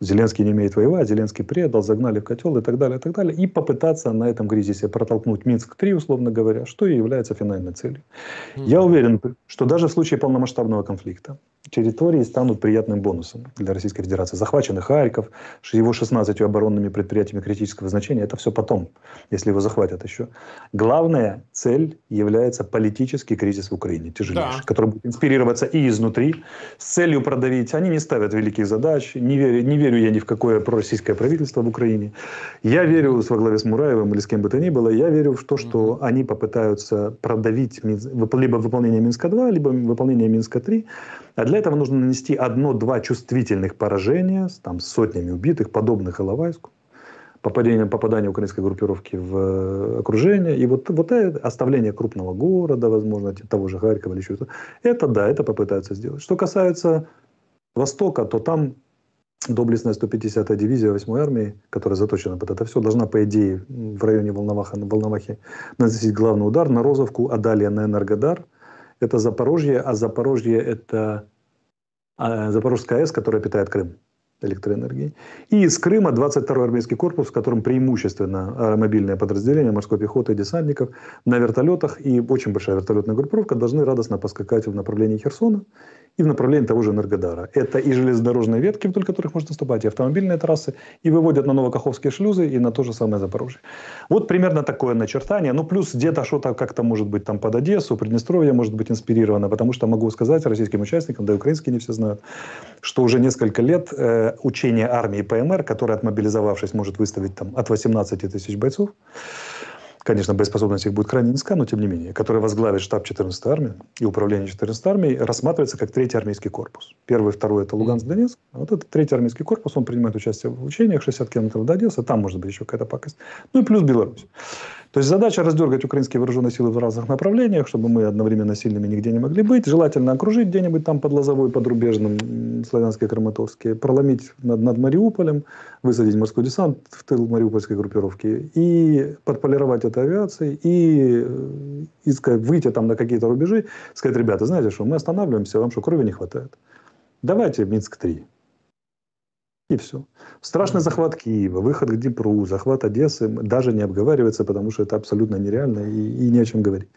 Зеленский не умеет воевать, Зеленский предал, загнали в котел и так далее, и так далее. И попытаться на этом кризисе протолкнуть Минск-3, условно говоря, что и является финальной целью. Mm-hmm. Я уверен, что даже в случае полномасштабного конфликта территории станут приятным бонусом для Российской Федерации. Захваченный Харьков, его 16 оборонными предприятиями критического значения, это все потом, если его захватят еще. Главная цель является политический кризис в Украине, тяжелейший, да. который будет инспирироваться и изнутри, с целью продавить. Они не ставят великих задач, не верю, не верю я ни в какое пророссийское правительство в Украине. Я верю во главе с Мураевым или с кем бы то ни было, я верю в то, что они попытаются продавить либо выполнение Минска-2, либо выполнение Минска-3, а для этого нужно нанести одно-два чувствительных поражения с там, сотнями убитых, подобных Иловайску, попадание, попадание украинской группировки в э, окружение, и вот, вот это оставление крупного города, возможно, того же Харькова или еще это да, это попытаются сделать. Что касается Востока, то там доблестная 150-я дивизия 8-й армии, которая заточена под это все, должна, по идее, в районе Волноваха, Волновахи наносить главный удар на Розовку, а далее на Энергодар – это Запорожье, а Запорожье это а, Запорожская АЭС, которая питает Крым электроэнергией. И из Крыма 22-й армейский корпус, в котором преимущественно аэромобильное подразделение морской пехоты и десантников на вертолетах. И очень большая вертолетная группировка должны радостно поскакать в направлении Херсона и в направлении того же Энергодара. Это и железнодорожные ветки, вдоль которых можно наступать, и автомобильные трассы, и выводят на Новокаховские шлюзы, и на то же самое Запорожье. Вот примерно такое начертание. Ну, плюс где-то что-то как-то может быть там под Одессу, Приднестровье может быть инспирировано, потому что могу сказать российским участникам, да и украинские не все знают, что уже несколько лет э, учение армии ПМР, которая, отмобилизовавшись, может выставить там от 18 тысяч бойцов, конечно, боеспособность их будет крайне низка, но тем не менее, который возглавит штаб 14-й армии и управление 14-й армией, рассматривается как третий армейский корпус. Первый, второй – это Луганск, Донецк, Вот этот третий армейский корпус, он принимает участие в учениях 60 километров до Одессы, там может быть еще какая-то пакость. Ну и плюс Беларусь. То есть задача раздергать украинские вооруженные силы в разных направлениях, чтобы мы одновременно сильными нигде не могли быть. Желательно окружить где-нибудь там под Лозовой, под Рубежным, Славянске, Краматорске, проломить над, над Мариуполем, высадить морской десант в тыл мариупольской группировки и подполировать это авиацией и, э, и сказать, выйти там на какие-то рубежи, сказать, ребята, знаете что, мы останавливаемся, вам что, крови не хватает? Давайте Минск-3. И все. Страшный захват Киева, выход к Днепру, захват Одессы даже не обговаривается, потому что это абсолютно нереально и, и не о чем говорить.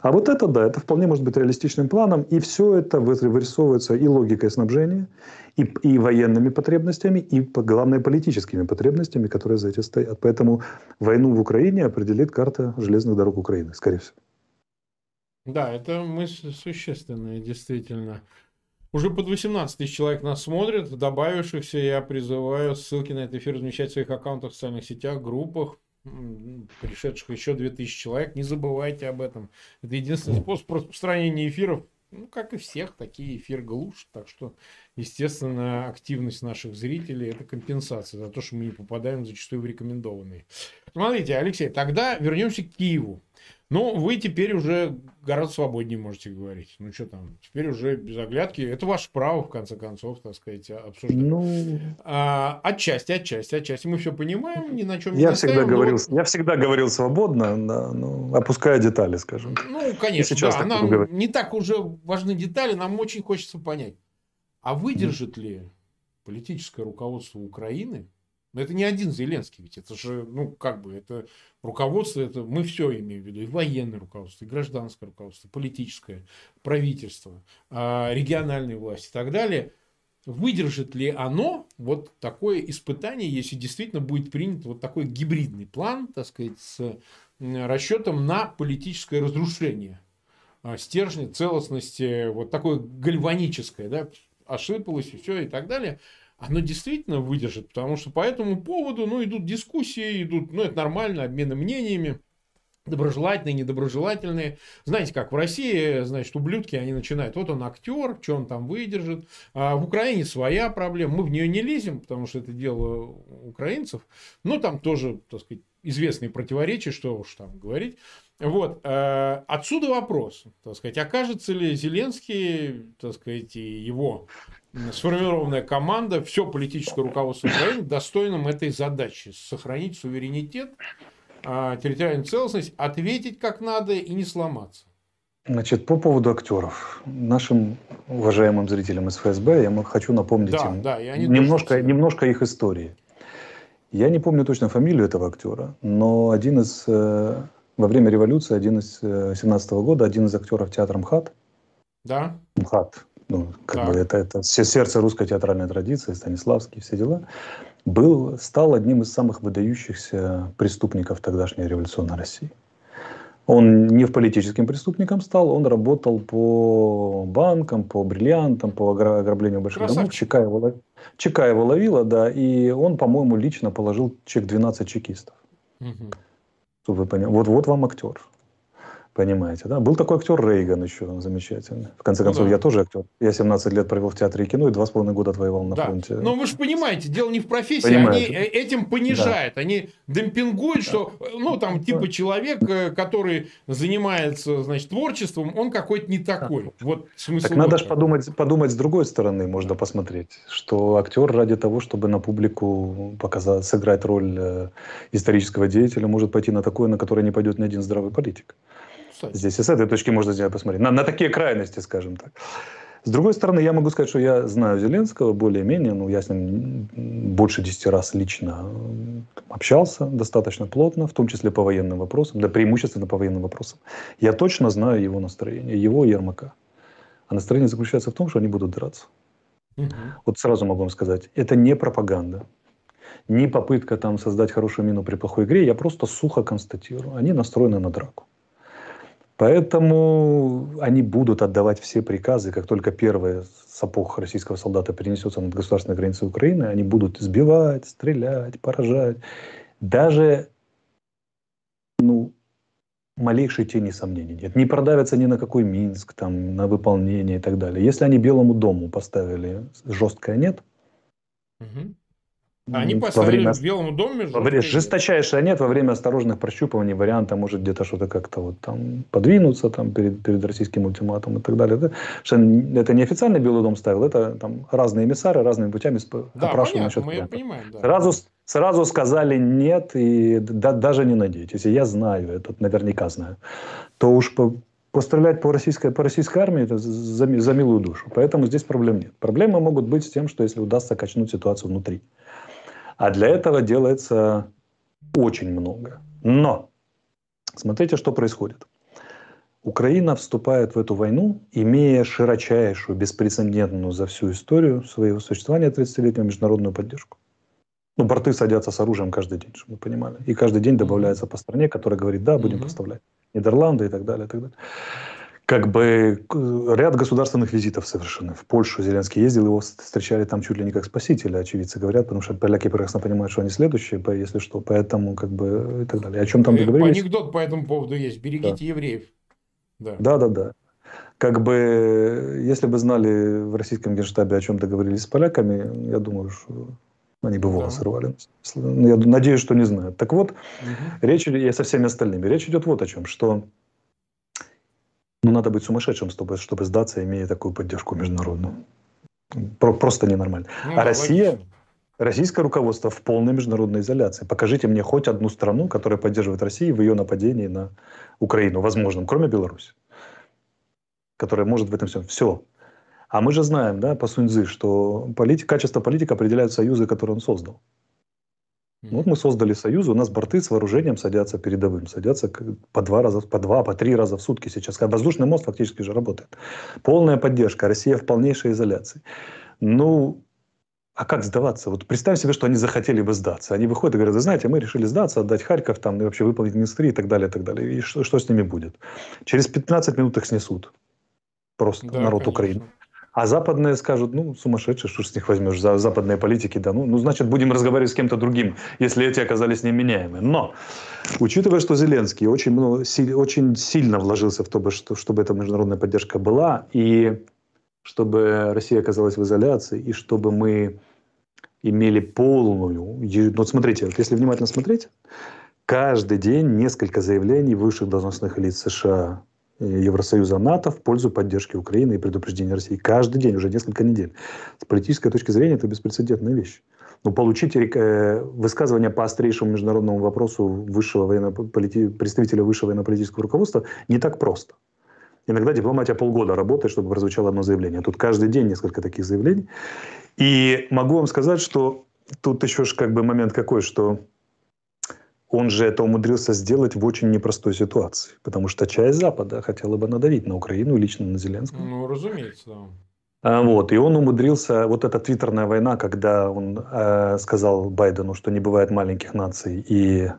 А вот это, да, это вполне может быть реалистичным планом, и все это вырисовывается и логикой снабжения, и, и военными потребностями, и, главное, политическими потребностями, которые за этим стоят. Поэтому войну в Украине определит карта железных дорог Украины, скорее всего. Да, это мысль существенная, действительно. Уже под 18 тысяч человек нас смотрят. Добавившихся я призываю ссылки на этот эфир размещать в своих аккаунтах в социальных сетях, группах. Пришедших еще 2000 человек. Не забывайте об этом. Это единственный способ распространения эфиров. Ну, как и всех, такие эфир глушат. Так что, естественно, активность наших зрителей – это компенсация за то, что мы не попадаем зачастую в рекомендованные. Смотрите, Алексей, тогда вернемся к Киеву. Ну, вы теперь уже гораздо свободнее можете говорить. Ну, что там, теперь уже без оглядки. Это ваше право, в конце концов, так сказать, обсуждать. Ну... А, отчасти, отчасти, отчасти. Мы все понимаем, ни на чем не я всегда говорил, вот... Я всегда говорил свободно, да, ну, опуская детали, скажем. Ну, конечно, да. Нам не так уже важны детали, нам очень хочется понять. А выдержит mm. ли политическое руководство Украины но это не один Зеленский, ведь это же, ну, как бы, это руководство, это мы все имеем в виду, и военное руководство, и гражданское руководство, политическое, правительство, а, региональные власти и так далее. Выдержит ли оно вот такое испытание, если действительно будет принят вот такой гибридный план, так сказать, с расчетом на политическое разрушение а, стержня, целостности, вот такое гальваническое, да, ошибалось и все и так далее – оно действительно выдержит, потому что по этому поводу, ну, идут дискуссии, идут, ну, это нормально, обмены мнениями, доброжелательные, недоброжелательные. Знаете, как в России, значит, ублюдки, они начинают, вот он актер, что он там выдержит. А в Украине своя проблема, мы в нее не лезем, потому что это дело украинцев, но там тоже, так сказать, известные противоречия, что уж там говорить. Вот, э, отсюда вопрос, так сказать, окажется ли Зеленский, так сказать, и его сформированная команда, все политическое руководство Украины достойным этой задачи. Сохранить суверенитет, а, территориальную целостность, ответить как надо и не сломаться. Значит, по поводу актеров. Нашим уважаемым зрителям из ФСБ я хочу напомнить да, им да, немножко, немножко их истории. Я не помню точно фамилию этого актера, но один из э, во время революции, один из 17 э, года, один из актеров театра МХАТ. Да. МХАТ ну, как бы это, это все сердце русской театральной традиции, Станиславский, все дела, был, стал одним из самых выдающихся преступников тогдашней революционной России. Он не в политическим преступником стал, он работал по банкам, по бриллиантам, по ограблению больших Красавчик. домов. ЧК его, ЧК его ловила, да, и он, по-моему, лично положил чек 12 чекистов. Угу. Чтобы вы поняли. Вот, вот вам актер. Понимаете, да? Был такой актер Рейган еще замечательный. В конце ну концов, ну, да. я тоже актер. Я 17 лет провел в театре и кино, и два с половиной года отвоевал на да. фронте. Но вы же понимаете, дело не в профессии, понимаете. они э, этим понижают, да. они демпингуют, да. что, ну, там, типа да. человек, э, который занимается, значит, творчеством, он какой-то не такой. Да. Вот смысл. Так надо же подумать, подумать с другой стороны, можно посмотреть, что актер ради того, чтобы на публику показать, сыграть роль э, исторического деятеля, может пойти на такое, на которое не пойдет ни один здравый политик кстати. Здесь и с этой точки можно сделать посмотреть. На, на такие крайности, скажем так. С другой стороны, я могу сказать, что я знаю Зеленского более-менее, ну, я с ним больше 10 раз лично общался достаточно плотно, в том числе по военным вопросам, да преимущественно по военным вопросам. Я точно знаю его настроение, его Ермака. А настроение заключается в том, что они будут драться. Угу. Вот сразу могу вам сказать, это не пропаганда, не попытка там создать хорошую мину при плохой игре, я просто сухо констатирую, они настроены на драку. Поэтому они будут отдавать все приказы, как только первый сапог российского солдата перенесется над государственной границей Украины, они будут сбивать, стрелять, поражать. Даже ну, малейшей тени сомнений нет. Не продавятся ни на какой Минск, там, на выполнение и так далее. Если они Белому дому поставили жесткое «нет», Угу. Они поставили во время, в Белом доме во время, жесточайшее нет, во время осторожных прощупываний варианта может где-то что-то как-то вот там подвинуться там перед, перед российским ультиматумом и так далее. Это, это не официальный Белый дом ставил, это там разные эмиссары разными путями да, опрашивали насчет мы вариантов. понимаем, да. Сразу, сразу сказали нет и да, даже не надейтесь. И я знаю, это наверняка знаю. То уж по, пострелять по российской, по российской армии это за, за милую душу. Поэтому здесь проблем нет. Проблемы могут быть с тем, что если удастся качнуть ситуацию внутри. А для этого делается очень много. Но смотрите, что происходит. Украина вступает в эту войну, имея широчайшую, беспрецедентную за всю историю своего существования 30-летнюю международную поддержку. Ну, борты садятся с оружием каждый день, чтобы вы понимали. И каждый день добавляется по стране, которая говорит, да, будем mm-hmm. поставлять. Нидерланды и так далее, и так далее как бы ряд государственных визитов совершены. В Польшу Зеленский ездил, его встречали там чуть ли не как спасителя, очевидцы говорят, потому что поляки прекрасно понимают, что они следующие, если что, поэтому как бы и так далее. О чем там договорились? Анекдот по этому поводу есть. Берегите да. евреев. Да. да, да, да. Как бы, если бы знали в российском генштабе, о чем договорились с поляками, я думаю, что они бы волосы да. рвали. Ну, я надеюсь, что не знают. Так вот, угу. речь и со всеми остальными. Речь идет вот о чем, что ну, надо быть сумасшедшим, чтобы, чтобы сдаться, имея такую поддержку международную. Про, просто ненормально. Ну, а Россия, российское руководство в полной международной изоляции. Покажите мне хоть одну страну, которая поддерживает Россию в ее нападении на Украину, возможном, кроме Беларуси, которая может в этом все. Все. А мы же знаем, да, по Суньцзы, что полит... качество политика определяют союзы, которые он создал. Вот мы создали союз, у нас борты с вооружением садятся передовым, садятся по два раза, по два, по три раза в сутки сейчас. Воздушный мост фактически уже работает. Полная поддержка, Россия в полнейшей изоляции. Ну, а как сдаваться? Вот представь себе, что они захотели бы сдаться. Они выходят и говорят, вы знаете, мы решили сдаться, отдать Харьков там, и вообще выполнить Минстрии и так далее, и так далее. И что, что с ними будет? Через 15 минут их снесут. Просто да, народ конечно. Украины. А западные скажут, ну, сумасшедшие, что ж с них возьмешь, за западные политики, да, ну, ну, значит, будем разговаривать с кем-то другим, если эти оказались неменяемы. Но, учитывая, что Зеленский очень, ну, си, очень сильно вложился в то, что, чтобы эта международная поддержка была, и чтобы Россия оказалась в изоляции, и чтобы мы имели полную... Вот смотрите, вот если внимательно смотреть, каждый день несколько заявлений высших должностных лиц США, Евросоюза НАТО в пользу поддержки Украины и предупреждения России. Каждый день, уже несколько недель. С политической точки зрения это беспрецедентная вещь. Но получить э, высказывание по острейшему международному вопросу высшего военно-полити... представителя высшего военно-политического руководства не так просто. Иногда дипломатия полгода работает, чтобы прозвучало одно заявление. Тут каждый день несколько таких заявлений. И могу вам сказать, что тут еще как бы момент какой, что он же это умудрился сделать в очень непростой ситуации, потому что часть Запада хотела бы надавить на Украину, лично на Зеленского. Ну, разумеется, да. А, вот, и он умудрился, вот эта твиттерная война, когда он э, сказал Байдену, что не бывает маленьких наций и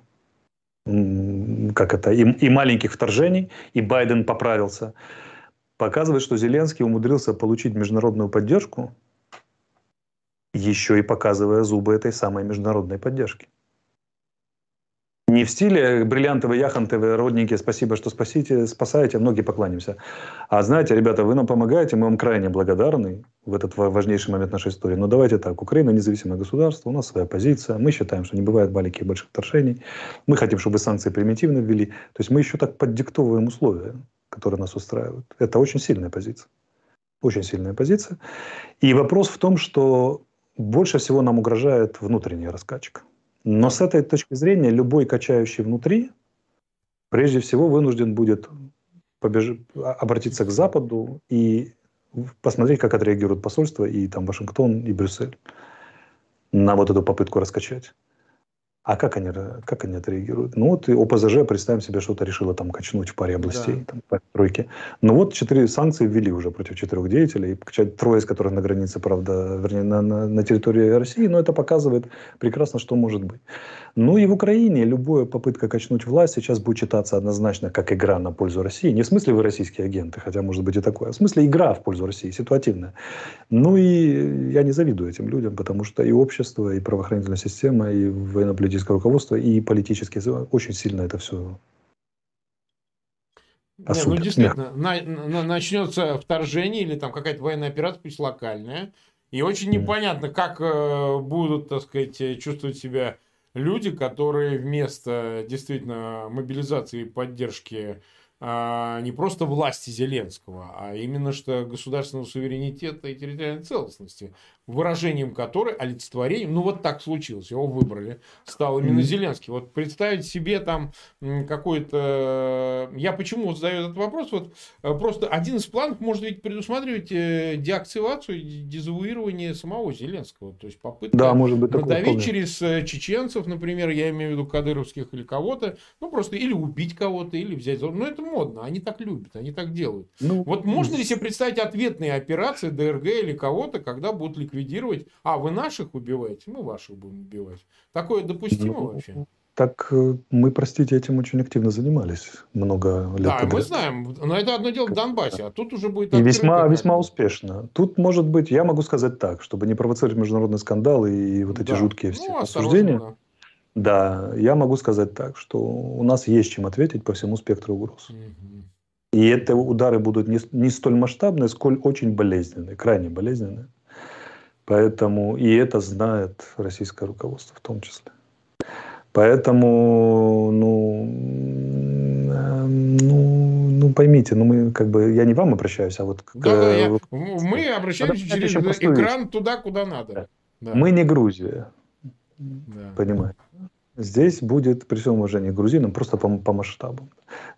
как это, и, и маленьких вторжений, и Байден поправился, показывает, что Зеленский умудрился получить международную поддержку, еще и показывая зубы этой самой международной поддержки. Не в стиле бриллиантовые яхонты, вы родненькие, спасибо, что спасите, спасаете, многие покланяемся. А знаете, ребята, вы нам помогаете, мы вам крайне благодарны в этот важнейший момент нашей истории. Но давайте так, Украина независимое государство, у нас своя позиция, мы считаем, что не бывает маленьких и больших торжений, мы хотим, чтобы санкции примитивно ввели. То есть мы еще так поддиктовываем условия, которые нас устраивают. Это очень сильная позиция. Очень сильная позиция. И вопрос в том, что больше всего нам угрожает внутренняя раскачка. Но с этой точки зрения любой качающий внутри, прежде всего, вынужден будет побеж... обратиться к Западу и посмотреть, как отреагируют посольства и там Вашингтон и Брюссель на вот эту попытку раскачать. А как они, как они отреагируют? Ну вот и ОПЗЖ, представим себе, что-то решило там качнуть в паре областей, да. там, по тройке. Но вот четыре санкции ввели уже против четырех деятелей, трое из которых на границе, правда, вернее, на, на, на территории России, но это показывает прекрасно, что может быть. Ну и в Украине любая попытка качнуть власть сейчас будет читаться однозначно как игра на пользу России. Не в смысле вы российские агенты, хотя может быть и такое, а в смысле игра в пользу России, ситуативная. Ну и я не завидую этим людям, потому что и общество, и правоохранительная система, и военно-политическая политическое руководство и политически очень сильно это все не, ну действительно, на, на, начнется вторжение или там какая-то военная операция, пусть локальная, И очень непонятно, как э, будут, так сказать, чувствовать себя люди, которые вместо действительно мобилизации и поддержки а, не просто власти Зеленского, а именно что государственного суверенитета и территориальной целостности, выражением которой, олицетворением, ну вот так случилось, его выбрали, стал именно. Зеленский. Вот представить себе там какой-то... Я почему задаю этот вопрос? Вот э, просто один из планов может ведь предусматривать э, деактивацию, дезавуирование самого Зеленского. То есть попытка да, может быть, надавить через э, чеченцев, например, я имею в виду кадыровских или кого-то, ну просто или убить кого-то, или взять... Ну это модно, они так любят, они так делают. Ну, вот можно ли себе представить ответные операции ДРГ или кого-то, когда будут ликвидировать ликвидировать. А, вы наших убиваете, мы ваших будем убивать. Такое допустимо ну, вообще? Так э, мы, простите, этим очень активно занимались много лет. Да, подряд. мы знаем. Но это одно дело в Донбассе, а тут уже будет... И весьма, весьма успешно. Тут, может быть, я могу сказать так, чтобы не провоцировать международный скандал и вот эти да. жуткие все ну, осуждения. Да. да, я могу сказать так, что у нас есть чем ответить по всему спектру угроз. Угу. И эти удары будут не, не столь масштабные, сколь очень болезненные, крайне болезненные. Поэтому и это знает российское руководство в том числе. Поэтому, ну, ну, ну поймите, ну мы как бы, я не вам обращаюсь, а вот... К, да, да, я, мы обращаемся через экран туда, куда надо. Да. Да. Мы не Грузия, да. понимаете? Здесь будет, при всем уважении к грузинам, просто по, по масштабам.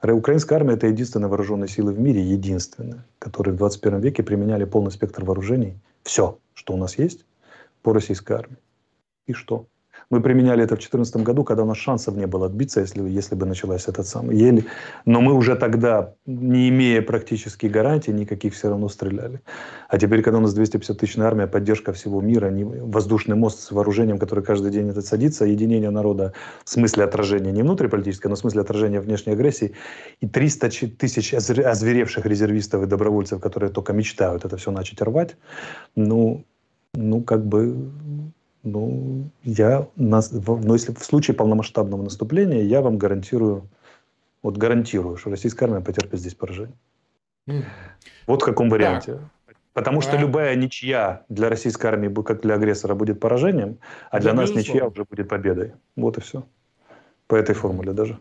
Украинская армия – это единственная вооруженная сила в мире, единственная, которая в 21 веке применяли полный спектр вооружений. Все, что у нас есть по российской армии. И что? Мы применяли это в 2014 году, когда у нас шансов не было отбиться, если, если бы началась этот самый еле. Но мы уже тогда, не имея практически гарантий, никаких все равно стреляли. А теперь, когда у нас 250 тысячная армия, поддержка всего мира, воздушный мост с вооружением, который каждый день это садится, единение народа в смысле отражения, не внутриполитическое, но в смысле отражения внешней агрессии, и 300 тысяч озверевших резервистов и добровольцев, которые только мечтают это все начать рвать, ну, ну, как бы ну, я, нас, ну, если в случае полномасштабного наступления, я вам гарантирую, вот гарантирую, что российская армия потерпит здесь поражение. Mm. Вот в каком варианте. Так. Потому что а... любая ничья для российской армии, как для агрессора, будет поражением, а для да, нас ничья уже будет победой. Вот и все. По этой формуле даже.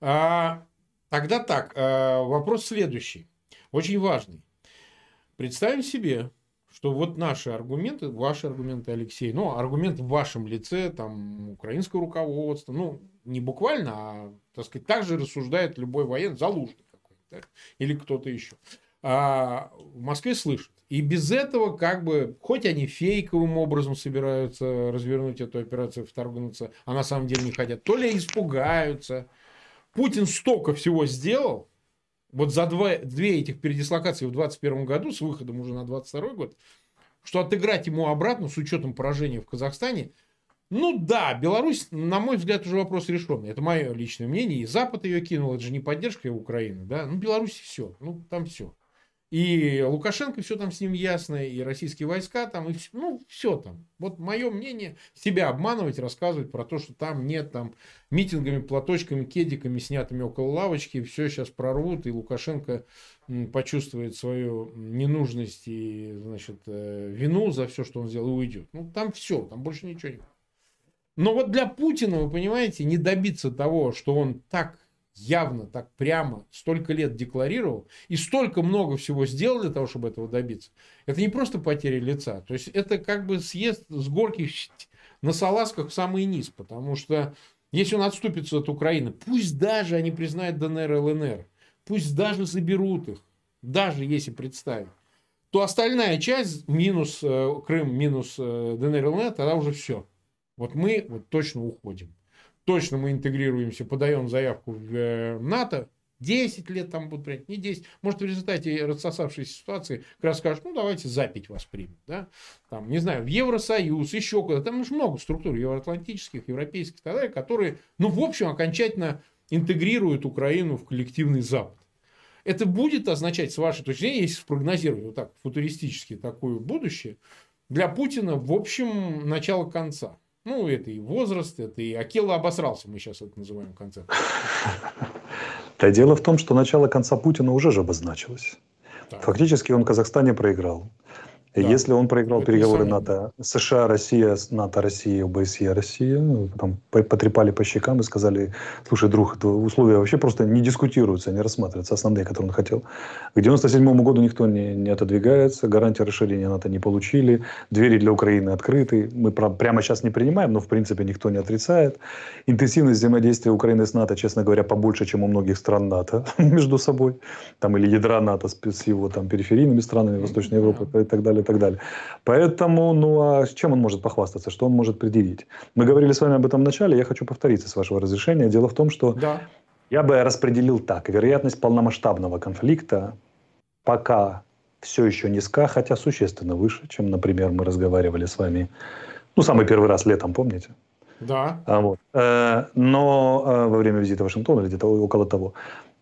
А, тогда так, а, вопрос следующий, очень важный. Представим себе, что вот наши аргументы, ваши аргументы, Алексей, ну, аргумент в вашем лице, там, украинского руководства, ну, не буквально, а, так сказать, так же рассуждает любой военный, залужный какой-то, да? или кто-то еще. А в Москве слышат. И без этого, как бы, хоть они фейковым образом собираются развернуть эту операцию, вторгнуться, а на самом деле не хотят, то ли испугаются. Путин столько всего сделал, вот за два, две этих передислокации в 2021 году с выходом уже на 2022 год, что отыграть ему обратно с учетом поражения в Казахстане, ну да, Беларусь, на мой взгляд, уже вопрос решенный. Это мое личное мнение. И Запад ее кинул, это же не поддержка Украины. Да? Ну, Беларусь все. Ну, там все. И Лукашенко, все там с ним ясно, и российские войска там, и все, ну, все там. Вот мое мнение, себя обманывать, рассказывать про то, что там нет там митингами, платочками, кедиками, снятыми около лавочки, все сейчас прорвут, и Лукашенко почувствует свою ненужность и, значит, э, вину за все, что он сделал, и уйдет. Ну, там все, там больше ничего нет. Но вот для Путина, вы понимаете, не добиться того, что он так явно, так прямо столько лет декларировал и столько много всего сделал для того, чтобы этого добиться. Это не просто потеря лица. То есть это как бы съезд с горки на салазках в самый низ. Потому что если он отступится от Украины, пусть даже они признают ДНР и ЛНР, пусть даже заберут их, даже если представить, то остальная часть, минус э, Крым, минус э, ДНР и ЛНР, тогда уже все. Вот мы вот точно уходим точно мы интегрируемся, подаем заявку в э, НАТО, 10 лет там будут принять, не 10. Может, в результате рассосавшейся ситуации как раз скажут, ну, давайте запить вас примем. Да? Там, не знаю, в Евросоюз, еще куда-то. Там уж много структур евроатлантических, европейских и так далее, которые, ну, в общем, окончательно интегрируют Украину в коллективный Запад. Это будет означать, с вашей точки зрения, если спрогнозировать вот так футуристически такое будущее, для Путина, в общем, начало конца. Ну, это и возраст, это и Акела обосрался, мы сейчас это называем концепт. Да дело в том, что начало конца Путина уже же обозначилось. Так. Фактически он в Казахстане проиграл. Да. Если он проиграл Это переговоры НАТО, США, Россия, НАТО, Россия, ОБСЕ, Россия, ну, там потрепали по щекам и сказали, слушай, друг, условия вообще просто не дискутируются, не рассматриваются, основные, которые он хотел. К 97 году никто не, не отодвигается, гарантии расширения НАТО не получили, двери для Украины открыты, мы прямо сейчас не принимаем, но в принципе никто не отрицает. Интенсивность взаимодействия Украины с НАТО, честно говоря, побольше, чем у многих стран НАТО между собой, там или ядра НАТО с, с его там периферийными странами Восточной Европы и так далее и так далее. Поэтому, ну а с чем он может похвастаться, что он может предъявить? Мы говорили с вами об этом в начале, я хочу повториться с вашего разрешения. Дело в том, что да. я бы распределил так. Вероятность полномасштабного конфликта пока все еще низка, хотя существенно выше, чем, например, мы разговаривали с вами, ну, самый первый раз летом, помните? Да. А, вот. Э, но э, во время визита в Вашингтон или где-то около того.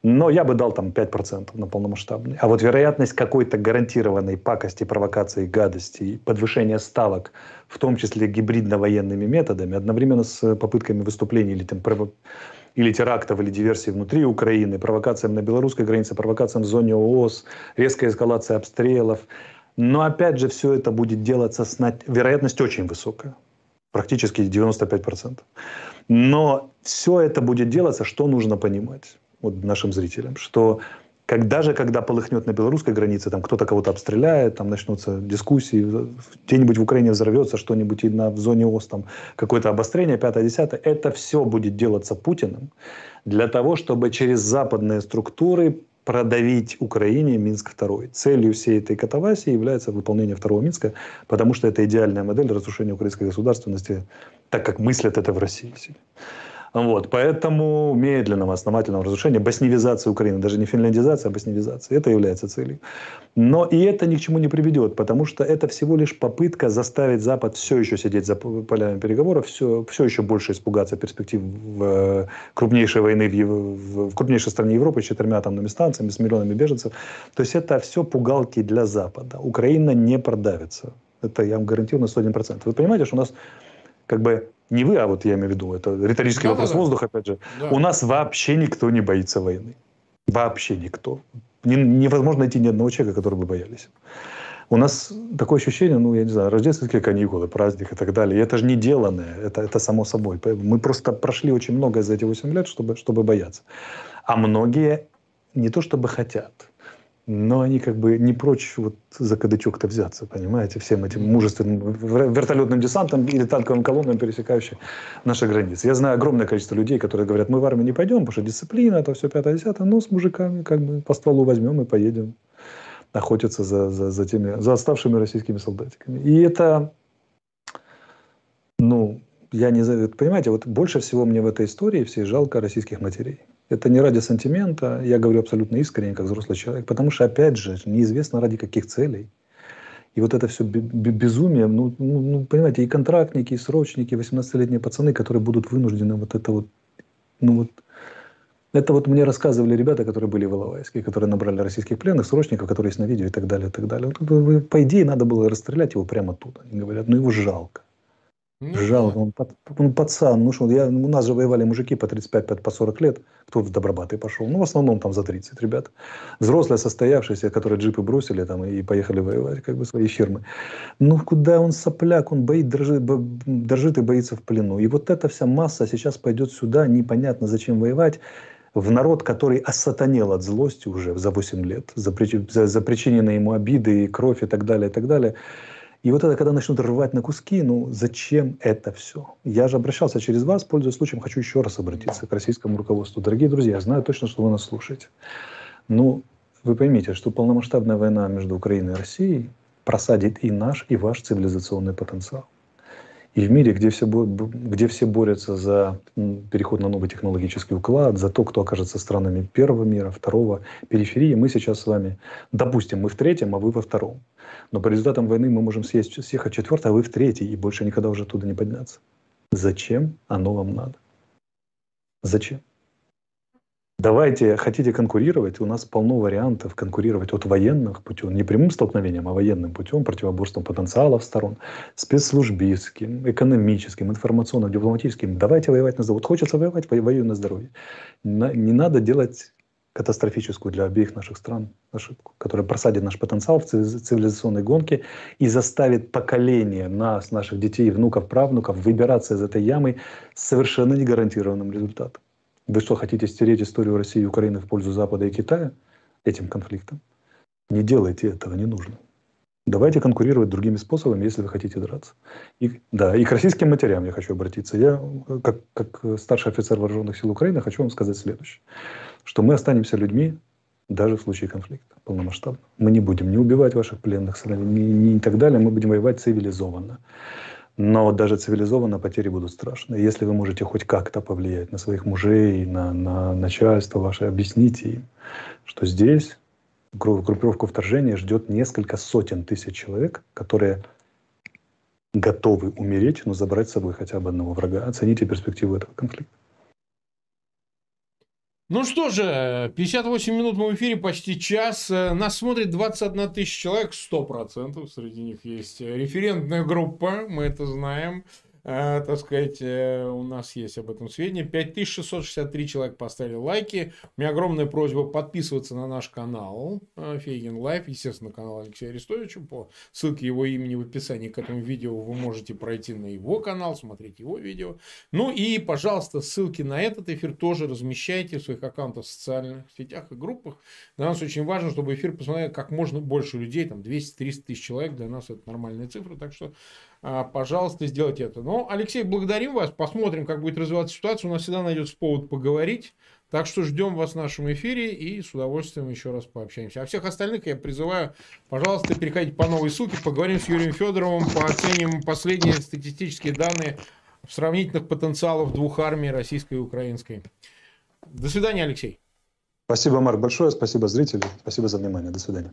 Но я бы дал там 5% на полномасштабный. А вот вероятность какой-то гарантированной пакости, провокации, гадости, подвышения ставок, в том числе гибридно-военными методами, одновременно с попытками выступлений или, там, или терактов, или диверсий внутри Украины, провокациям на белорусской границе, провокациям в зоне ООС, резкая эскалация обстрелов. Но опять же, все это будет делаться с... Вероятность очень высокая. Практически 95%. Но все это будет делаться, что нужно понимать вот нашим зрителям, что когда же, когда полыхнет на белорусской границе, там кто-то кого-то обстреляет, там начнутся дискуссии, где-нибудь в Украине взорвется что-нибудь, и на, в зоне ОС там какое-то обострение, пятое, десятое, это все будет делаться Путиным для того, чтобы через западные структуры продавить Украине Минск II. Целью всей этой катавасии является выполнение второго Минска, потому что это идеальная модель разрушения украинской государственности, так как мыслят это в России. Вот, поэтому медленного основательного разрушения, босневизации Украины, даже не финляндизация, а босневизация, это является целью. Но и это ни к чему не приведет, потому что это всего лишь попытка заставить Запад все еще сидеть за полями переговоров, все, все еще больше испугаться перспектив э, крупнейшей войны в, в, в крупнейшей стране Европы с четырьмя атомными станциями, с миллионами беженцев. То есть это все пугалки для Запада. Украина не продавится. Это я вам гарантирую на 101%. Вы понимаете, что у нас как бы не вы, а вот я имею в виду, это риторический да, вопрос да, воздуха, опять же. Да. У нас вообще никто не боится войны. Вообще никто. Не, невозможно найти ни одного человека, который бы боялись. У нас такое ощущение, ну, я не знаю, рождественские каникулы, праздник и так далее. И это же не деланное, это, это само собой. Мы просто прошли очень многое за эти 8 лет, чтобы, чтобы бояться. А многие не то чтобы хотят, но они как бы не прочь вот за кадычок-то взяться, понимаете, всем этим мужественным вертолетным десантом или танковым колоннам, пересекающим наши границы. Я знаю огромное количество людей, которые говорят, мы в армию не пойдем, потому что дисциплина, это все пятое, десятое, но с мужиками как бы по стволу возьмем и поедем охотиться за, за, за, теми, за оставшими российскими солдатиками. И это, ну, я не знаю, понимаете, вот больше всего мне в этой истории всей жалко российских матерей. Это не ради сантимента, я говорю абсолютно искренне, как взрослый человек, потому что, опять же, неизвестно ради каких целей. И вот это все безумие, ну, ну, ну, понимаете, и контрактники, и срочники, 18-летние пацаны, которые будут вынуждены вот это вот, ну вот, это вот мне рассказывали ребята, которые были в Иловайске, которые набрали российских пленных, срочников, которые есть на видео и так далее, и так далее. По идее, надо было расстрелять его прямо тут. Они говорят, ну его жалко. Ну, Жалко, он, он пацан. Ну что, я, у нас же воевали мужики по 35, по 40 лет. Кто в Добробаты пошел? Ну, в основном там за 30, ребят. Взрослые, состоявшиеся, которые джипы бросили там и поехали воевать, как бы свои фирмы. Ну, куда он сопляк, он боит, дрожит, дрожит и боится в плену. И вот эта вся масса сейчас пойдет сюда, непонятно зачем воевать в народ, который осатанел от злости уже за 8 лет, за, за, за причиненные ему обиды и кровь и так далее, и так далее. И вот это, когда начнут рвать на куски, ну зачем это все? Я же обращался через вас, пользуясь случаем, хочу еще раз обратиться к российскому руководству. Дорогие друзья, я знаю точно, что вы нас слушаете. Ну, вы поймите, что полномасштабная война между Украиной и Россией просадит и наш, и ваш цивилизационный потенциал. И в мире, где все, где все борются за переход на новый технологический уклад, за то, кто окажется странами первого мира, второго, периферии, мы сейчас с вами, допустим, мы в третьем, а вы во втором. Но по результатам войны мы можем съесть, съехать четвертый, а вы в третий, и больше никогда уже оттуда не подняться. Зачем оно вам надо? Зачем? Давайте, хотите конкурировать, у нас полно вариантов конкурировать от военных путем, не прямым столкновением, а военным путем, противоборством потенциалов сторон, спецслужбистским, экономическим, информационно-дипломатическим. Давайте воевать на здоровье. Вот хочется воевать, воюю на здоровье. Не надо делать катастрофическую для обеих наших стран ошибку, которая просадит наш потенциал в цивилизационной гонке и заставит поколение нас, наших детей, внуков, правнуков выбираться из этой ямы с совершенно негарантированным результатом. Вы что, хотите стереть историю России и Украины в пользу Запада и Китая этим конфликтом? Не делайте этого, не нужно. Давайте конкурировать другими способами, если вы хотите драться. И, да, и к российским матерям я хочу обратиться. Я, как, как старший офицер вооруженных сил Украины, хочу вам сказать следующее. Что мы останемся людьми даже в случае конфликта полномасштабно. Мы не будем не убивать ваших пленных, не, не и так далее. Мы будем воевать цивилизованно. Но даже цивилизованно потери будут страшны. Если вы можете хоть как-то повлиять на своих мужей, на, на начальство ваше, объясните им, что здесь группировку вторжения ждет несколько сотен тысяч человек, которые готовы умереть, но забрать с собой хотя бы одного врага. Оцените перспективу этого конфликта. Ну что же, 58 минут мы в эфире, почти час. Нас смотрит 21 тысяча человек, 100%. Среди них есть референтная группа, мы это знаем. Э, так сказать, э, у нас есть об этом сведения. 5663 человека поставили лайки. У меня огромная просьба подписываться на наш канал э, Фейгин Live, естественно, канал Алексея Арестовича. По ссылке его имени в описании к этому видео вы можете пройти на его канал, смотреть его видео. Ну и, пожалуйста, ссылки на этот эфир тоже размещайте в своих аккаунтах в социальных сетях и группах. Для нас очень важно, чтобы эфир посмотрели как можно больше людей, там 200-300 тысяч человек. Для нас это нормальная цифра, так что а, пожалуйста, сделайте это. Но, Алексей, благодарим вас. Посмотрим, как будет развиваться ситуация. У нас всегда найдется повод поговорить. Так что ждем вас в нашем эфире и с удовольствием еще раз пообщаемся. А всех остальных я призываю, пожалуйста, переходите по новой ссылке, поговорим с Юрием Федоровым, пооценим последние статистические данные сравнительных потенциалов двух армий, российской и украинской. До свидания, Алексей. Спасибо, Марк, большое. Спасибо, зрители. Спасибо за внимание. До свидания.